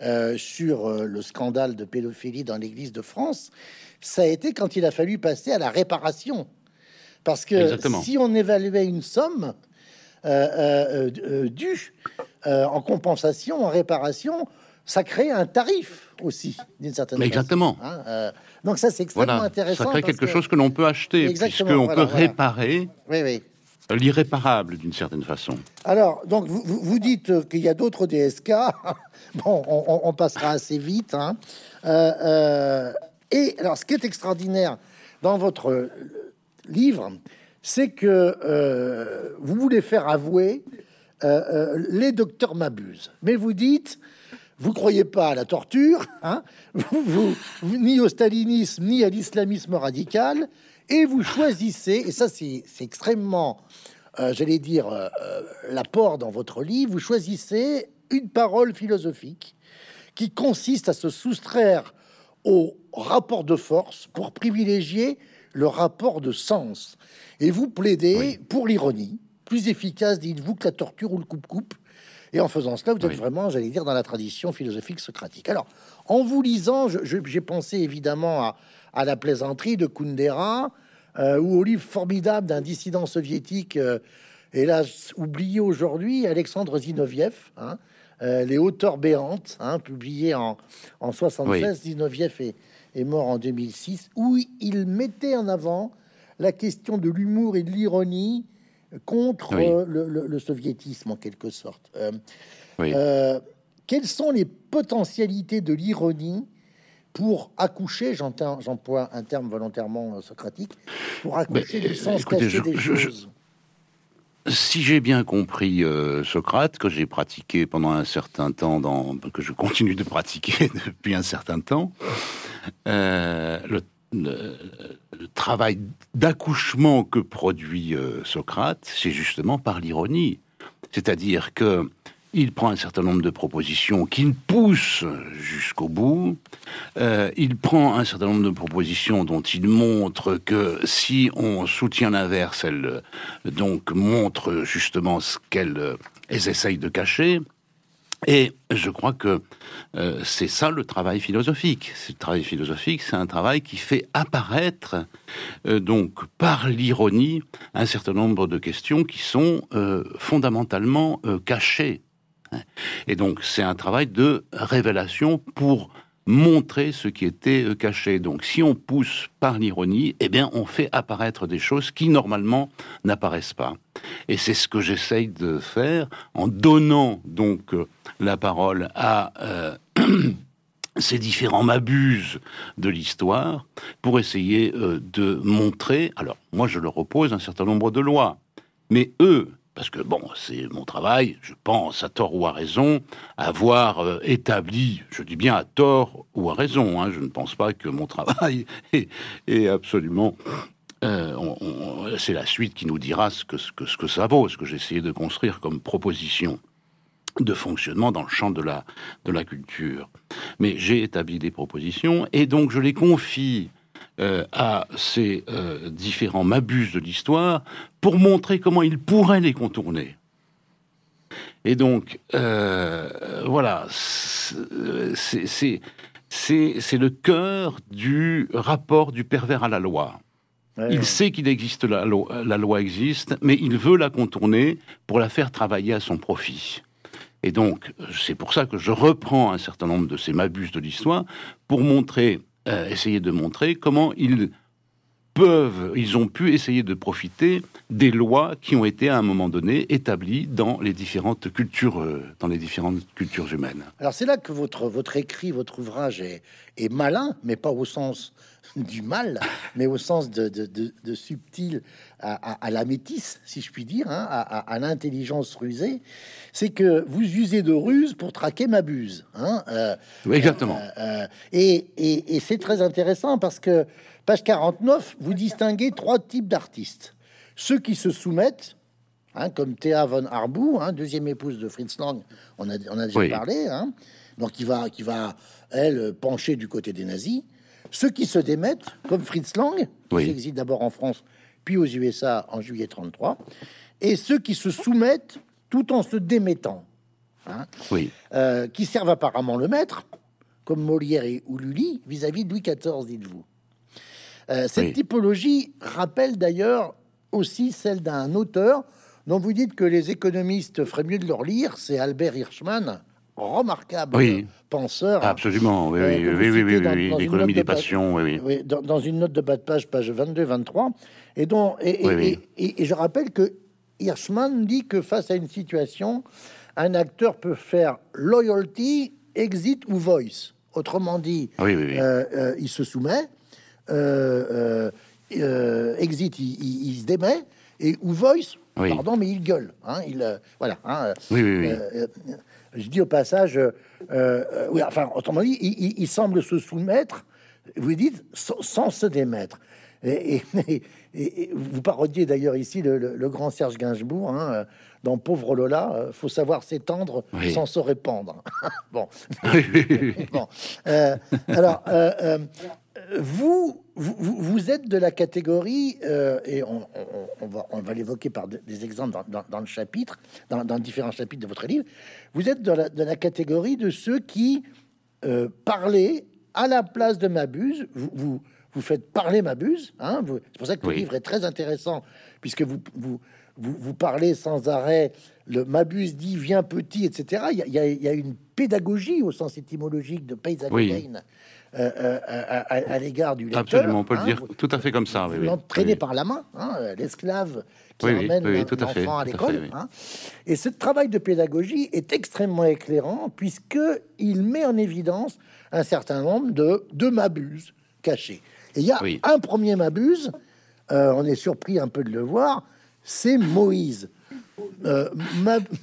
A: sauvée sur le scandale de pédophilie dans l'Église de France, ça a été quand il a fallu passer à la réparation. Parce que si on évaluait une somme euh, euh, euh, due en compensation, en réparation, ça crée un tarif aussi, d'une certaine
B: façon. Exactement.
A: Hein, donc ça, c'est extrêmement intéressant.
B: Ça crée quelque chose que l'on peut acheter, puisqu'on peut réparer
A: oui, oui.
B: L'irréparable, d'une certaine façon.
A: Alors, donc, vous, vous dites qu'il y a d'autres DSK. bon, on, passera assez vite. Hein. Et alors, ce qui est extraordinaire dans votre euh, livre, c'est que euh, vous voulez faire avouer euh, les docteurs m'abusent. Mais vous dites, vous croyez pas à la torture, hein vous, ni au stalinisme, ni à l'islamisme radical, et vous choisissez, et ça c'est extrêmement, j'allais dire, l'apport dans votre livre, vous choisissez une parole philosophique qui consiste à se soustraire au rapport de force pour privilégier le rapport de sens. Et vous plaidez pour l'ironie, plus efficace, dites-vous, que la torture ou le coupe-coupe. Et en faisant cela, vous êtes vraiment, j'allais dire, dans la tradition philosophique socratique. Alors, en vous lisant, j'ai pensé évidemment à, la plaisanterie de Kundera euh, ou au livre formidable d'un dissident soviétique, euh, hélas oublié aujourd'hui, Alexandre Zinoviev, hein, euh, Les hauteurs béantes, hein, publié en, en 76. Zinoviev est, est mort en 2006, où il mettait en avant la question de l'humour et de l'ironie contre le, soviétisme en quelque sorte. Quelles sont les potentialités de l'ironie pour accoucher, j'emploie un terme volontairement socratique, pour accoucher du sens caché des choses
B: si j'ai bien compris euh, Socrate, que j'ai pratiqué pendant un certain temps, dans, que je continue de pratiquer depuis un certain temps, euh, le, travail d'accouchement que produit euh, Socrate, c'est justement par l'ironie. C'est-à-dire que il prend un certain nombre de propositions qu'il pousse jusqu'au bout. Euh, il prend un certain nombre de propositions dont il montre que si on soutient l'inverse, elles donc montrent justement ce qu'elles essayent de cacher. Et je crois que euh, c'est ça le travail philosophique. Travail philosophique, c'est un travail qui fait apparaître euh, donc par l'ironie un certain nombre de questions qui sont fondamentalement cachées et donc c'est un travail de révélation pour montrer ce qui était euh, caché. Donc si on pousse par l'ironie, eh bien on fait apparaître des choses qui normalement n'apparaissent pas. Et c'est ce que j'essaye de faire en donnant donc euh, la parole à euh, ces différents m'abuses de l'histoire pour essayer de montrer, alors moi je leur oppose un certain nombre de lois, mais eux, parce que bon, c'est mon travail, je pense, à tort ou à raison, avoir euh, établi, je dis bien à tort ou à raison, hein, je ne pense pas que mon travail est, absolument... Euh, c'est la suite qui nous dira ce que, ça vaut, ce que j'ai essayé de construire comme proposition de fonctionnement dans le champ de la culture. Mais j'ai établi des propositions et donc je les confie euh, à ces euh, différents mabus de l'histoire pour montrer comment il pourrait les contourner. Et donc, euh, voilà, c'est le cœur du rapport du pervers à la loi. il sait qu'il existe, la loi, la loi existe, mais il veut la contourner pour la faire travailler à son profit. Et donc, c'est pour ça que je reprends un certain nombre de ces mabus de l'histoire pour montrer essayer de montrer comment il peuvent, ils ont pu essayer de profiter des lois qui ont été à un moment donné établies dans les différentes cultures, euh, dans les différentes cultures humaines.
A: Alors c'est là que votre votre écrit, votre ouvrage est, est malin, mais pas au sens du mal, mais au sens de, de, de, subtil à, la métisse, si je puis dire, hein, à, l'intelligence rusée, c'est que vous usez de ruse pour traquer ma buse. Hein,
B: euh, exactement.
A: Euh, et, et, et c'est très intéressant parce que Page 49, vous distinguez trois types d'artistes. Ceux qui se soumettent, hein, comme Théa von Arbou, hein, deuxième épouse de Fritz Lang, on a, on a déjà parlé, hein, donc qui va, qui va, elle, pencher du côté des nazis. Ceux qui se démettent, comme Fritz Lang, qui existe d'abord en France, puis aux USA en juillet 33, et ceux qui se soumettent tout en se démettant,
B: oui.
A: Euh, qui servent apparemment le maître, comme Molière et ou Lully, vis-à-vis de Louis XIV, dites-vous. Euh, cette typologie rappelle d'ailleurs aussi celle d'un auteur dont vous dites que les économistes feraient mieux de leur lire, c'est Albert Hirschman, remarquable penseur.
B: Absolument, oui, oui, oui, oui, oui, l'économie des passions, oui,
A: oui. Dans, une note de bas de page, page 22-23, et, dont, et, et, je rappelle que Hirschman dit que face à une situation, un acteur peut faire loyalty, exit ou voice. Autrement dit,
B: euh,
A: euh, il se soumet, euh, euh, euh, exit, il, se démet, et ou Voice, pardon, mais il gueule. Hein, il, voilà. Hein, je dis au passage, oui, enfin, autrement dit, il, semble se soumettre, vous dites, sans, se démettre. Et, vous parodiez d'ailleurs ici le, grand Serge Gainsbourg hein, dans Pauvre Lola, faut savoir s'étendre sans se répandre. bon. bon. alors, vous, vous, êtes de la catégorie, euh, et on, va, on va l'évoquer par des exemples dans, le chapitre, dans, différents chapitres de votre livre, vous êtes de la, catégorie de ceux qui euh, parlaient à la place de Mabuse. Vous, vous, vous faites parler Mabuse. Hein, c'est pour ça que le livre est très intéressant, puisque vous, vous, vous, parlez sans arrêt. Le Mabuse dit viens petit, etc. Il y, a, une pédagogie au sens étymologique de Pays euh, euh, à, l'égard du lecteur.
B: Absolument, on peut le hein, dire tout à fait comme ça.
A: Oui, L'entraîner par la main, hein, l'esclave qui emmène l'enfant à, l'école. Hein. Et ce travail de pédagogie est extrêmement éclairant puisque il met en évidence un certain nombre de, de m'abuse cachés. Et il y a un premier m'abuse, euh, on est surpris un peu de le voir, c'est Moïse.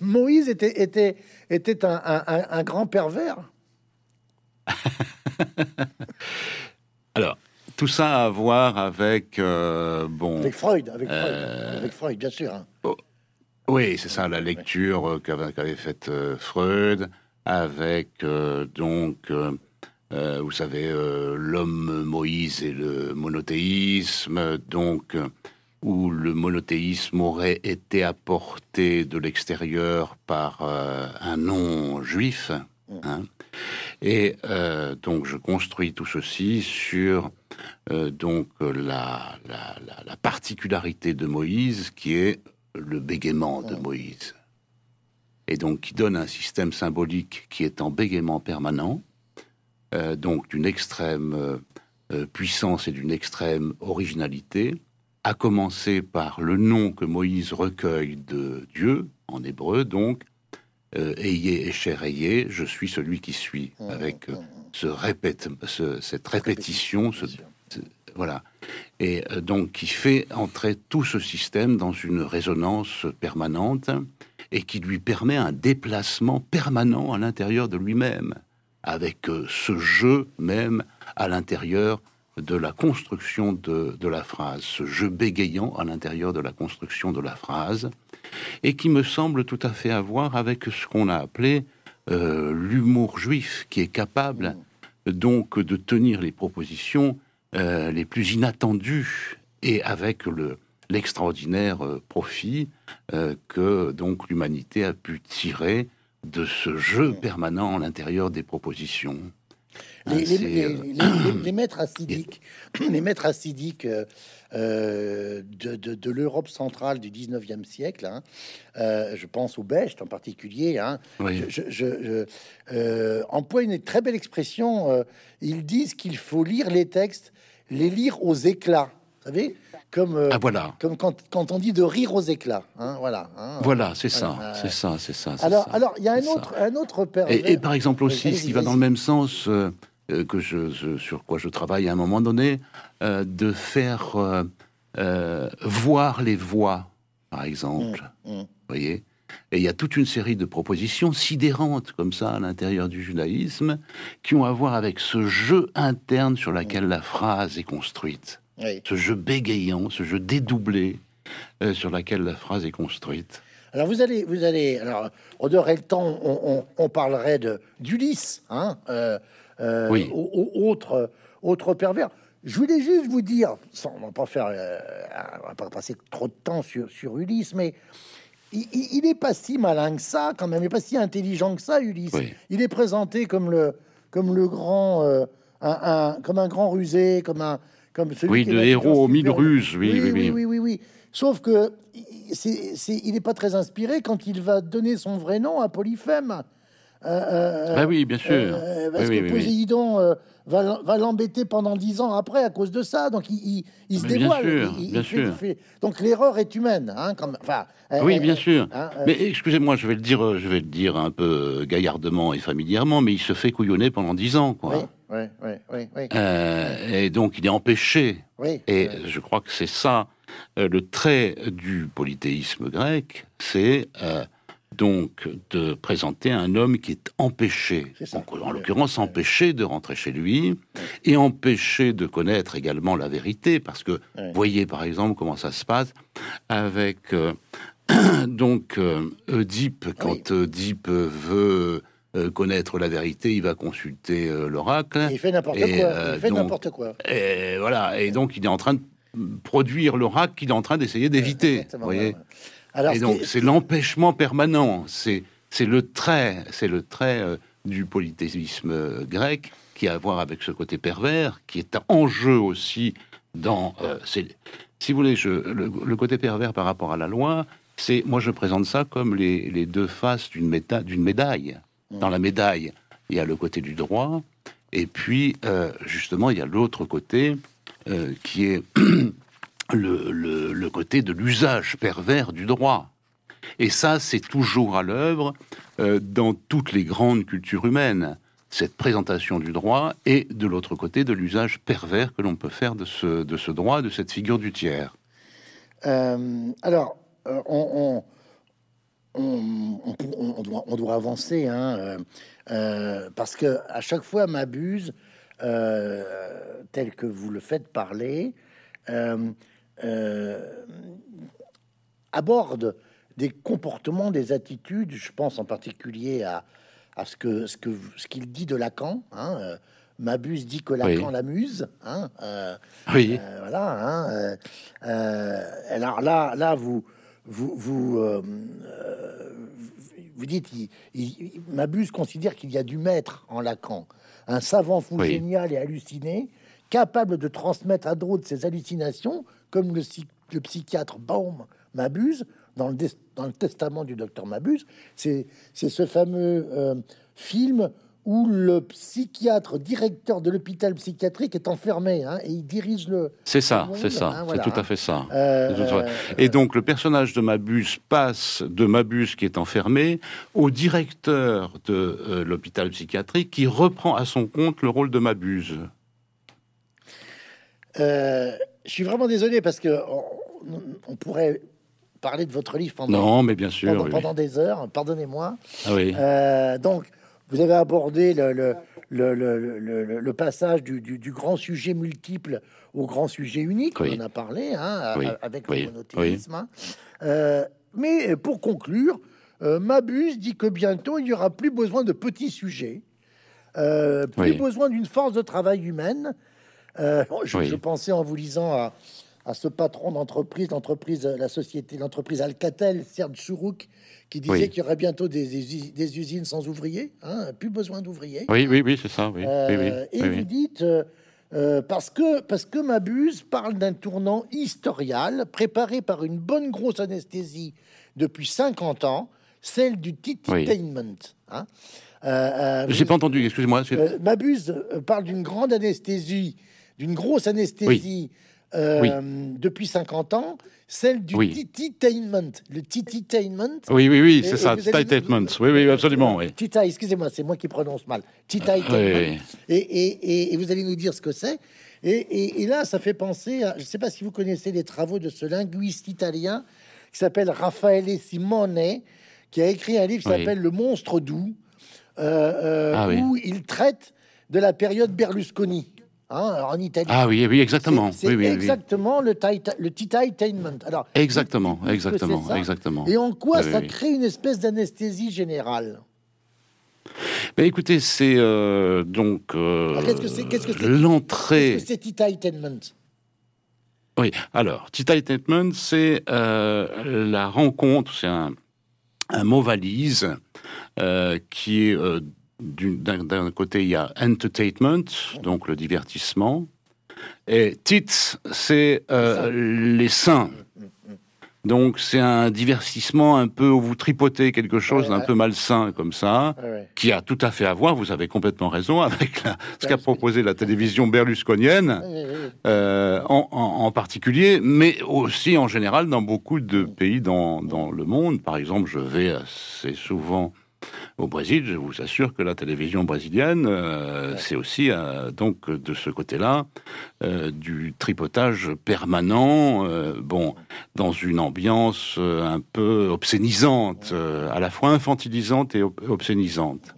A: Moïse était, était, était un, un grand pervers.
B: Alors, tout ça à voir avec euh, bon.
A: Avec Freud, avec Freud, euh, avec Freud, bien sûr. Hein.
B: Oh, oui, c'est ça, la lecture euh, qu'avait faite Freud, avec donc, vous savez, l'homme Moïse et le monothéisme, donc où le monothéisme aurait été apporté de l'extérieur par un non juif. Mm. Hein, et euh, donc je construis tout ceci sur euh, donc la, la, particularité de Moïse qui est le bégaiement de Moïse. Et donc qui donne un système symbolique qui est en bégaiement permanent, euh, donc d'une extrême puissance et d'une extrême originalité, à commencer par le nom que Moïse recueille de Dieu, en hébreu donc, euh, ayez et ayez, je suis celui qui suis, mmh, avec euh, mmh, ce répète, cette répétition, ce, voilà, et euh, donc qui fait entrer tout ce système dans une résonance permanente et qui lui permet un déplacement permanent à l'intérieur de lui-même, avec ce jeu même à l'intérieur de la construction de, la phrase, ce jeu bégayant à l'intérieur de la construction de la phrase, et qui me semble tout à fait avoir avec ce qu'on a appelé euh, l'humour juif, qui est capable donc de tenir les propositions euh, les plus inattendues et avec le l'extraordinaire euh, profit que donc l'humanité a pu tirer de ce jeu permanent à l'intérieur des propositions.
A: Les, maîtres acidiques, les maîtres acidiques euh, euh, de, l'Europe centrale du 19e siècle, hein, euh, je pense au Becht en particulier, hein, je, emploie une très belle expression. ils disent qu'il faut lire les textes, les lire aux éclats. savez, comme, euh,
B: Ah voilà,
A: comme quand, quand on dit de rire aux éclats. hein, voilà. hein.
B: voilà, c'est ça, c'est ça, c'est ça.
A: Alors,
B: ça.
A: alors, il y a un
B: ça.
A: autre, un autre pervers.
B: Et, et par exemple aussi, ce qui va dans le même sens euh, euh, que je, je- sur quoi je travaille à un moment donné, euh, de faire voir les voix, par exemple.
A: Mm, mm.
B: Vous voyez? Et il y a toute une série de propositions sidérantes comme ça à l'intérieur du judaïsme qui ont à voir avec ce jeu interne sur lequel la phrase est construite,
A: Oui.
B: ce jeu bégayant, ce jeu dédoublé euh, sur lequel la phrase est construite.
A: Alors vous allez, vous allez. Alors, on aurait le temps, on, on- on parlerait de d'Ulysse, hein, euh, euh,
B: Oui.
A: au- au- autre, autre pervers. Je voulais juste vous dire, sans, on va pas faire, on va pas passer trop de temps sur, sur Ulysse, mais il, il- il est pas si malin que ça, quand même. Il est pas si intelligent que ça, Ulysse.
B: Oui.
A: Il est présenté comme le, comme le grand, euh, un, un- comme un grand rusé, comme un, comme celui
B: Oui, de héros aux mille ruses, oui, oui,
A: oui,
B: oui.
A: oui, oui, oui. Sauf que il n'est pas très inspiré quand il va donner son vrai nom à Polyphème. Euh, euh,
B: Ah oui, bien sûr.
A: euh, parce
B: Oui,
A: que
B: oui.
A: Poséidon euh, va, l'em- va l'embêter pendant dix ans après à cause de ça. Donc il, il- il se
B: Mais bien
A: dévoile.
B: sûr,
A: il-
B: bien sûr.
A: fait- Donc l'erreur est humaine. Hein, quand. Enfin, euh,
B: Oui,
A: euh,
B: bien sûr.
A: hein, euh,
B: Mais excusez-moi, je vais le dire, euh, je vais le dire un peu gaillardement et familièrement, mais il se fait couillonner pendant dix ans, quoi.
A: oui, oui, oui, oui,
B: Euh, et donc, il est empêché.
A: oui.
B: Et
A: Euh,
B: je crois que c'est ça euh, le trait du polythéisme grec, c'est euh, donc de présenter un homme qui est empêché,
A: C'est ça.
B: Donc, en l'occurrence empêché de rentrer chez lui et empêché de connaître également la vérité, parce que
A: Ouais.
B: voyez par exemple comment ça se passe avec euh, donc euh, Oedipe, quand Oedipe veut euh, connaître la vérité, il va consulter euh, l'oracle.
A: il fait n'importe quoi.
B: euh,
A: il fait n'importe quoi.
B: Et voilà, et donc il est en train de produire l'oracle qu'il est en train d'essayer d'éviter. Voyez
A: ouais. Alors,
B: Et donc c'est l'empêchement permanent. C'est le trait, c'est le trait euh, du polythéisme euh, grec qui a à voir avec ce côté pervers, qui est en jeu aussi dans. euh, si vous voulez, je, le, le côté pervers par rapport à la loi, c'est moi je présente ça comme les, les deux faces d'une médaille. Dans la médaille, il y a le côté du droit, et puis justement il y a l'autre côté qui est le, le- côté de l'usage pervers du droit. Et ça, c'est toujours à l'œuvre euh, dans toutes les grandes cultures humaines, cette présentation du droit et de l'autre côté de l'usage pervers que l'on peut faire de ce, de ce droit, de cette figure du tiers.
A: Euh, alors, euh, on, on, doit, on doit avancer, hein, parce que à chaque fois, m'abuse, tel que vous le faites parler, aborde des comportements, des attitudes. Je pense en particulier à, à ce que ce que ce qu'il dit de Lacan. Hein, euh, Mabuse dit que Lacan
B: Oui.
A: l'amuse. Hein, euh,
B: Oui,
A: euh, voilà. Hein, euh, euh, alors là, là, vous, vous, vous, euh, euh, vous dites, il, il- il- Mabuse considère qu'il y a du maître en Lacan, un savant fou
B: Oui.
A: génial et halluciné, capable de transmettre à d'autres ses hallucinations, comme le, psy- le psychiatre Baum Mabuse dans le, des- dans le testament du docteur Mabuse. C'est ce fameux euh, film où le psychiatre directeur de l'hôpital psychiatrique est enfermé hein, et il dirige le.
B: c'est ça, c'est ça,
A: hein, voilà,
B: c'est tout à fait ça.
A: Euh,
B: Et donc le personnage de Mabuse passe de Mabuse qui est enfermé au directeur de euh, l'hôpital psychiatrique qui reprend à son compte le rôle de Mabuse.
A: Euh, je suis vraiment désolé parce que on, on pourrait parler de votre livre pendant,
B: Non, mais bien sûr.
A: pendant,
B: oui, oui.
A: pendant des heures. Pardonnez-moi.
B: Ah oui.
A: Euh, donc, vous avez abordé le, passage du, du- du grand sujet multiple au grand sujet unique.
B: Oui.
A: On en a parlé hein,
B: Oui.
A: avec le monothéisme. hein. Euh, mais pour conclure, Mabuse dit que bientôt il n'y aura plus besoin de petits sujets, euh, plus
B: Oui.
A: besoin d'une force de travail humaine. Euh, je,
B: Oui.
A: je pensais en vous lisant à, à ce patron d'entreprise, l'entreprise, la société, l'entreprise Alcatel, Serge Chourouk, qui disait
B: Oui.
A: qu'il y aurait bientôt des, des- des usines sans ouvriers, hein, plus besoin d'ouvriers.
B: Oui, oui, oui, c'est ça, oui. oui, oui,
A: Euh, et vous dites, euh, euh, parce que, parce que Mabuse parle d'un tournant historial préparé par une bonne grosse anesthésie depuis 50 ans, celle du tititainment. hein. Euh, euh,
B: J'ai pas entendu, excusez-moi.
A: euh, Mabuse euh, parle d'une grande anesthésie, d'une grosse anesthésie euh, depuis 50 ans, celle du
B: Oui.
A: tititainment. Le tititainment.
B: Oui, oui, oui, c'est ça, Statement. Oui, oui, absolument, oui.
A: Tita, excusez-moi, c'est moi qui prononce mal. Tititainment.
B: Oui, oui.
A: Et, et- et- et vous allez nous dire ce que c'est. Et, là, ça fait penser à. Je ne sais pas si vous connaissez les travaux de ce linguiste italien qui s'appelle Raffaele Simone, qui a écrit un livre qui s'appelle Le monstre doux, euh, euh,
B: Ah
A: où il traite de la période Berlusconi. Hein, alors en Italie.
B: Ah oui, oui, exactement.
A: C'est
B: Oui, oui, oui.
A: exactement le, tita- le tititainment. Alors,
B: Exactement, exactement, exactement.
A: Et en quoi
B: Oui,
A: ça
B: oui.
A: crée une espèce d'anesthésie générale?
B: Mais écoutez, c'est euh, donc euh,
A: Alors, qu'est-ce que c'est- qu'est-ce que c'est?
B: l'entrée.
A: Qu'est-ce que c'est
B: Oui, alors, Tititainment, c'est euh, la rencontre, c'est un, un mot valise euh, qui est euh, d'un côté, il y a entertainment, donc le divertissement, et tits, c'est euh, les seins. Donc, c'est un divertissement un peu où vous tripotez quelque chose d'un peu malsain comme ça qui a tout à fait à voir, vous avez complètement raison, avec la- ce qu'a proposé la télévision berlusconienne, euh, en, en- en particulier, mais aussi en général dans beaucoup de pays dans, dans le monde. Par exemple, je vais assez souvent au Brésil, je vous assure que la télévision brésilienne, euh, c'est aussi euh, donc de ce côté-là euh, du tripotage permanent, bon, dans une ambiance un peu obscénisante, à la fois infantilisante et ob- obscénisante.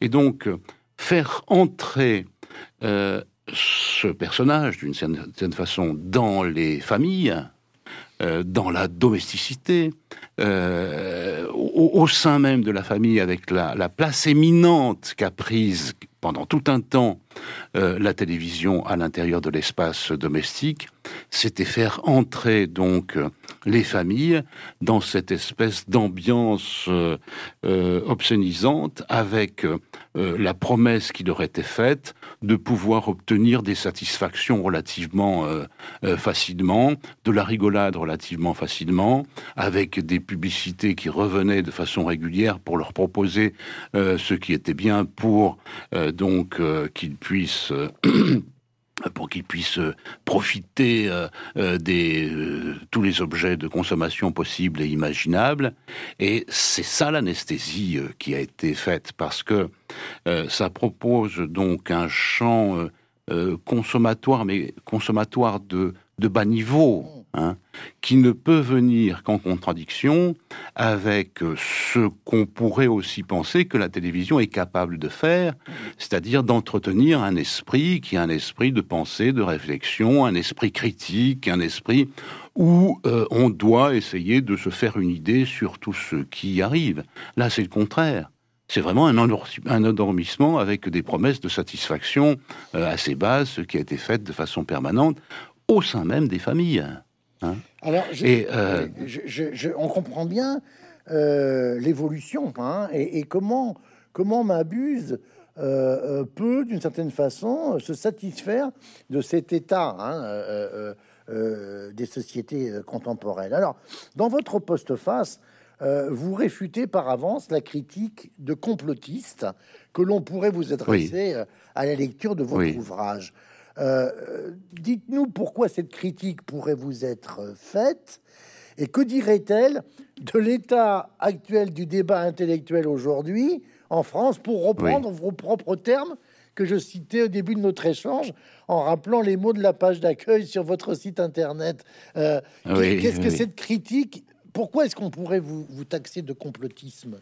B: Et donc, faire entrer ce personnage, d'une certaine façon, dans les familles, euh, dans la domesticité, euh, au, au sein même de la famille, avec la, la place éminente qu'a prise pendant tout un temps euh, la télévision à l'intérieur de l'espace domestique, c'était faire entrer donc les familles dans cette espèce d'ambiance euh, euh, avec euh, euh, la promesse qui leur était faite de pouvoir obtenir des satisfactions relativement facilement, de la rigolade relativement facilement, avec des publicités qui revenaient de façon régulière pour leur proposer ce qui était bien pour donc qu'ils puissent pour qu'ils puissent euh, profiter euh, euh, des tous les objets de consommation possibles et imaginables. Et c'est ça l'anesthésie qui a été faite parce que ça propose donc un champ consommatoire, mais consommatoire de de bas niveau, hein, qui ne peut venir qu'en contradiction avec euh, ce qu'on pourrait aussi penser que la télévision est capable de faire, c'est-à-dire d'entretenir un esprit qui est un esprit de pensée, de réflexion, un esprit critique, un esprit où euh, on doit essayer de se faire une idée sur tout ce qui arrive. Là, c'est le contraire. C'est vraiment un, endor- un endormissement avec des promesses de satisfaction euh, assez basses qui a été faite de façon permanente au sein même des familles.
A: Alors, je-
B: Et, euh,
A: je- on comprend bien euh, l'évolution hein, et, et comment, comment m'abuse euh, euh, peut, d'une certaine façon, se satisfaire de cet état hein, des sociétés contemporaines. Alors, dans votre postface, vous réfutez par avance la critique de complotistes que l'on pourrait vous adresser à la lecture de votre
B: Oui.
A: ouvrage. Euh, Dites-nous pourquoi cette critique pourrait vous être faite et que dirait-elle de l'état actuel du débat intellectuel aujourd'hui en France, pour reprendre vos propres termes que je citais au début de notre échange, en rappelant les mots de la page d'accueil sur votre site internet? Euh,
B: Oui,
A: Qu'est-ce que cette critique Pourquoi est-ce qu'on pourrait vous, vous taxer de complotisme?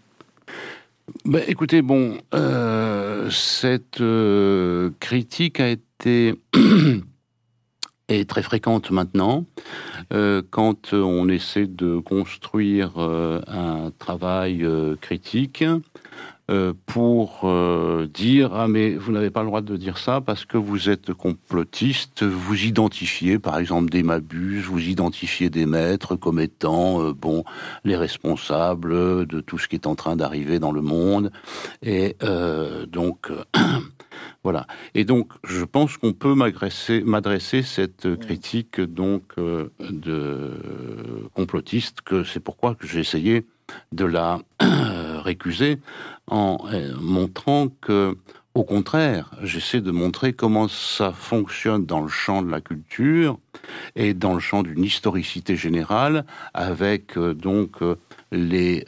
B: Ben, écoutez, bon, euh, cette euh, critique a été est très fréquente maintenant euh, quand on essaie de construire un travail critique pour euh, dire ah mais vous n'avez pas le droit de dire ça parce que vous êtes complotiste, vous identifiez par exemple des mabus, vous identifiez des maîtres comme étant euh, bon les responsables de tout ce qui est en train d'arriver dans le monde. Et euh, donc euh, voilà. Et donc je pense qu'on peut m'adresser m'adresser cette critique donc euh, de complotiste que c'est pourquoi que j'ai essayé de la récuser en euh, montrant que au contraire, j'essaie de montrer comment ça fonctionne dans le champ de la culture et dans le champ d'une historicité générale, avec euh, donc euh, les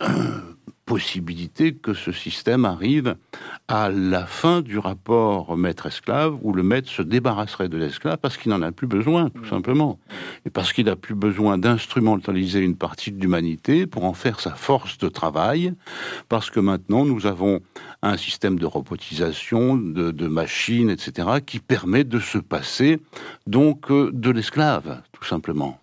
B: possibilité que ce système arrive à la fin du rapport maître-esclave, où le maître se débarrasserait de l'esclave parce qu'il n'en a plus besoin, tout simplement. Et parce qu'il n'a plus besoin d'instrumentaliser une partie de l'humanité pour en faire sa force de travail, parce que maintenant nous avons un système de robotisation, de, de machines, etc., qui permet de se passer donc euh, de l'esclave, tout simplement.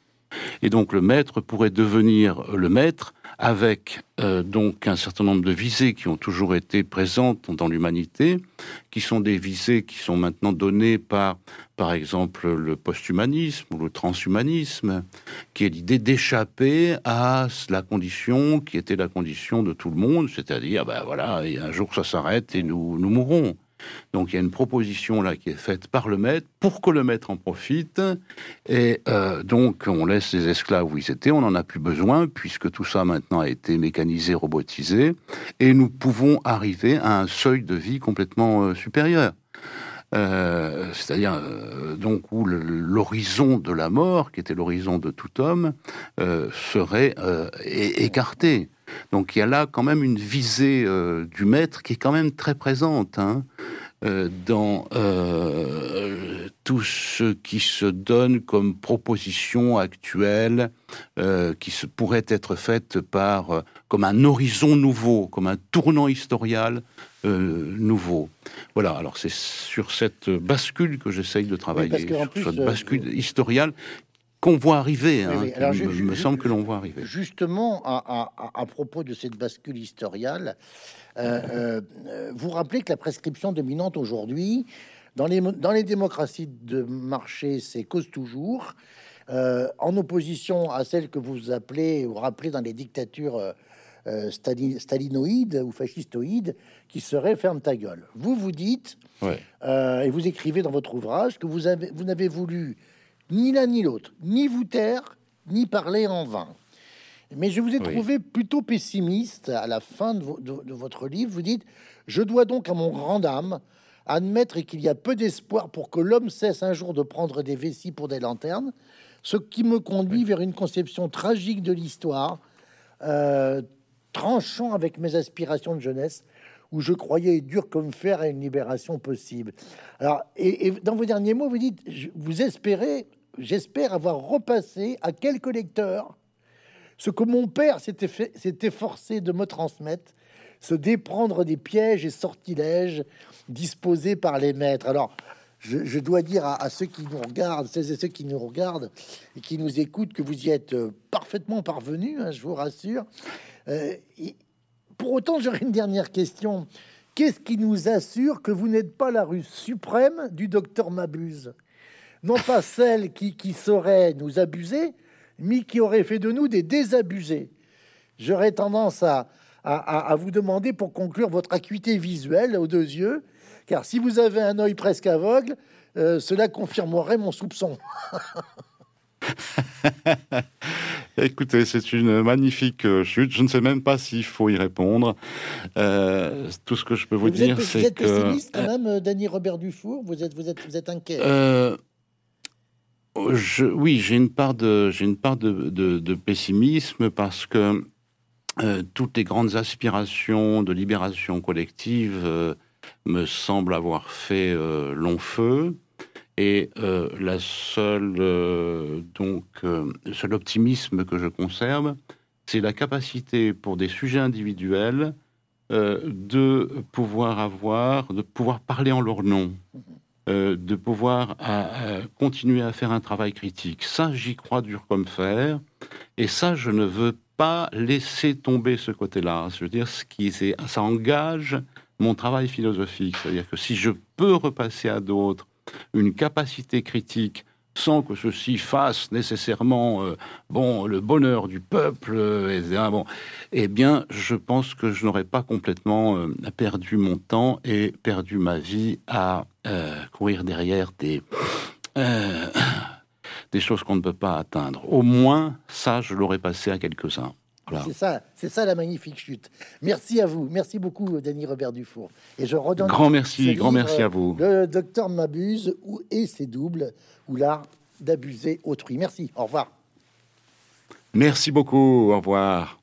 B: Et donc le maître pourrait devenir le maître avec euh, donc un certain nombre de visées qui ont toujours été présentes dans l'humanité, qui sont des visées qui sont maintenant données par, par exemple, le posthumanisme ou le transhumanisme, qui est l'idée d'échapper à la condition qui était la condition de tout le monde, c'est-à-dire, ben voilà, un jour ça s'arrête et nous, nous mourrons. Donc il y a une proposition là qui est faite par le maître pour que le maître en profite. Et euh, donc on laisse les esclaves où ils étaient, on n'en a plus besoin puisque tout ça maintenant a été mécanisé, robotisé. Et nous pouvons arriver à un seuil de vie complètement euh, supérieur. Euh, c'est-à-dire donc où l'horizon de la mort, qui était l'horizon de tout homme, serait écarté. Donc il y a là quand même une visée euh, du maître qui est quand même très présente hein, euh, dans euh, tout ce qui se donne comme proposition actuelle, qui se, pourrait être faite par comme un horizon nouveau, comme un tournant historial nouveau. Voilà, alors c'est sur cette bascule que j'essaye de travailler, sur cette bascule historiale qu'on voit arriver. Hein, il me, semble que l'on voit arriver.
A: Justement, à, propos de cette bascule historiale, euh, euh, vous rappelez que la prescription dominante aujourd'hui, dans les, dans les démocraties de marché, c'est cause toujours, euh, en opposition à celle que vous appelez ou rappelez dans les dictatures stalinoïdes ou fascistoïdes, qui serait ferme ta gueule. Vous vous dites, et vous écrivez dans votre ouvrage que vous avez, vous n'avez voulu ni l'un ni l'autre, ni vous taire, ni parler en vain. Mais je vous ai trouvé plutôt pessimiste à la fin de, votre livre. Vous dites Je dois donc à mon grand âme admettre qu'il y a peu d'espoir pour que l'homme cesse un jour de prendre des vessies pour des lanternes, ce qui me conduit vers une conception tragique de l'histoire, euh, tranchant avec mes aspirations de jeunesse, où je croyais dur comme fer à une libération possible. Alors, et, et dans vos derniers mots, vous dites Vous espérez j'espère avoir repassé à quelques lecteurs ce que mon père s'était forcé de me transmettre, se déprendre des pièges et sortilèges disposés par les maîtres. Alors, je, dois dire à, ceux qui nous regardent, ceux et ceux qui nous regardent et qui nous écoutent, que vous y êtes euh, parfaitement parvenus, hein, je vous rassure. Euh, pour autant, j'aurais une dernière question. Qu'est-ce qui nous assure que vous n'êtes pas la rue suprême du docteur Mabuse? Non pas celle qui, qui saurait nous abuser, mais qui aurait fait de nous des désabusés. J'aurais tendance à, à, vous demander pour conclure votre acuité visuelle aux deux yeux, car si vous avez un œil presque aveugle, euh, cela confirmerait mon soupçon.
B: Écoutez, c'est une magnifique euh, chute. Je ne sais même pas s'il faut y répondre. Euh, tout ce que je peux vous, dire, c'est que... Vous êtes pessimiste
A: quand même, Danny Robert Dufour? Vous êtes, vous êtes, vous êtes inquiet?
B: Oui, j'ai une part de, pessimisme parce que euh, toutes les grandes aspirations de libération collective euh, me semblent avoir fait euh, long feu. Et la seule, donc, le seul optimisme que je conserve, c'est la capacité pour des sujets individuels de pouvoir avoir, de pouvoir parler en leur nom. Euh, de pouvoir continuer à faire un travail critique. Ça, j'y crois dur comme fer. Et ça, je ne veux pas laisser tomber ce côté-là. Je veux dire, ce qui, ça engage mon travail philosophique. C'est-à-dire que si je peux repasser à d'autres une capacité critique sans que ceci fasse nécessairement euh, bon le bonheur du peuple, euh, Bon, eh bien, je pense que je n'aurais pas complètement perdu mon temps et perdu ma vie à euh, courir derrière des, euh, des choses qu'on ne peut pas atteindre. Au moins, ça, je l'aurais passé à quelques-uns.
A: C'est ça, c'est ça la magnifique chute. Merci à vous, merci beaucoup, Denis Robert Dufour.
B: Et je redonne grand merci, grand merci à vous.
A: Le docteur m'abuse ou et c'est double ou l'art d'abuser autrui. Merci. Au revoir.
B: Merci beaucoup. Au revoir.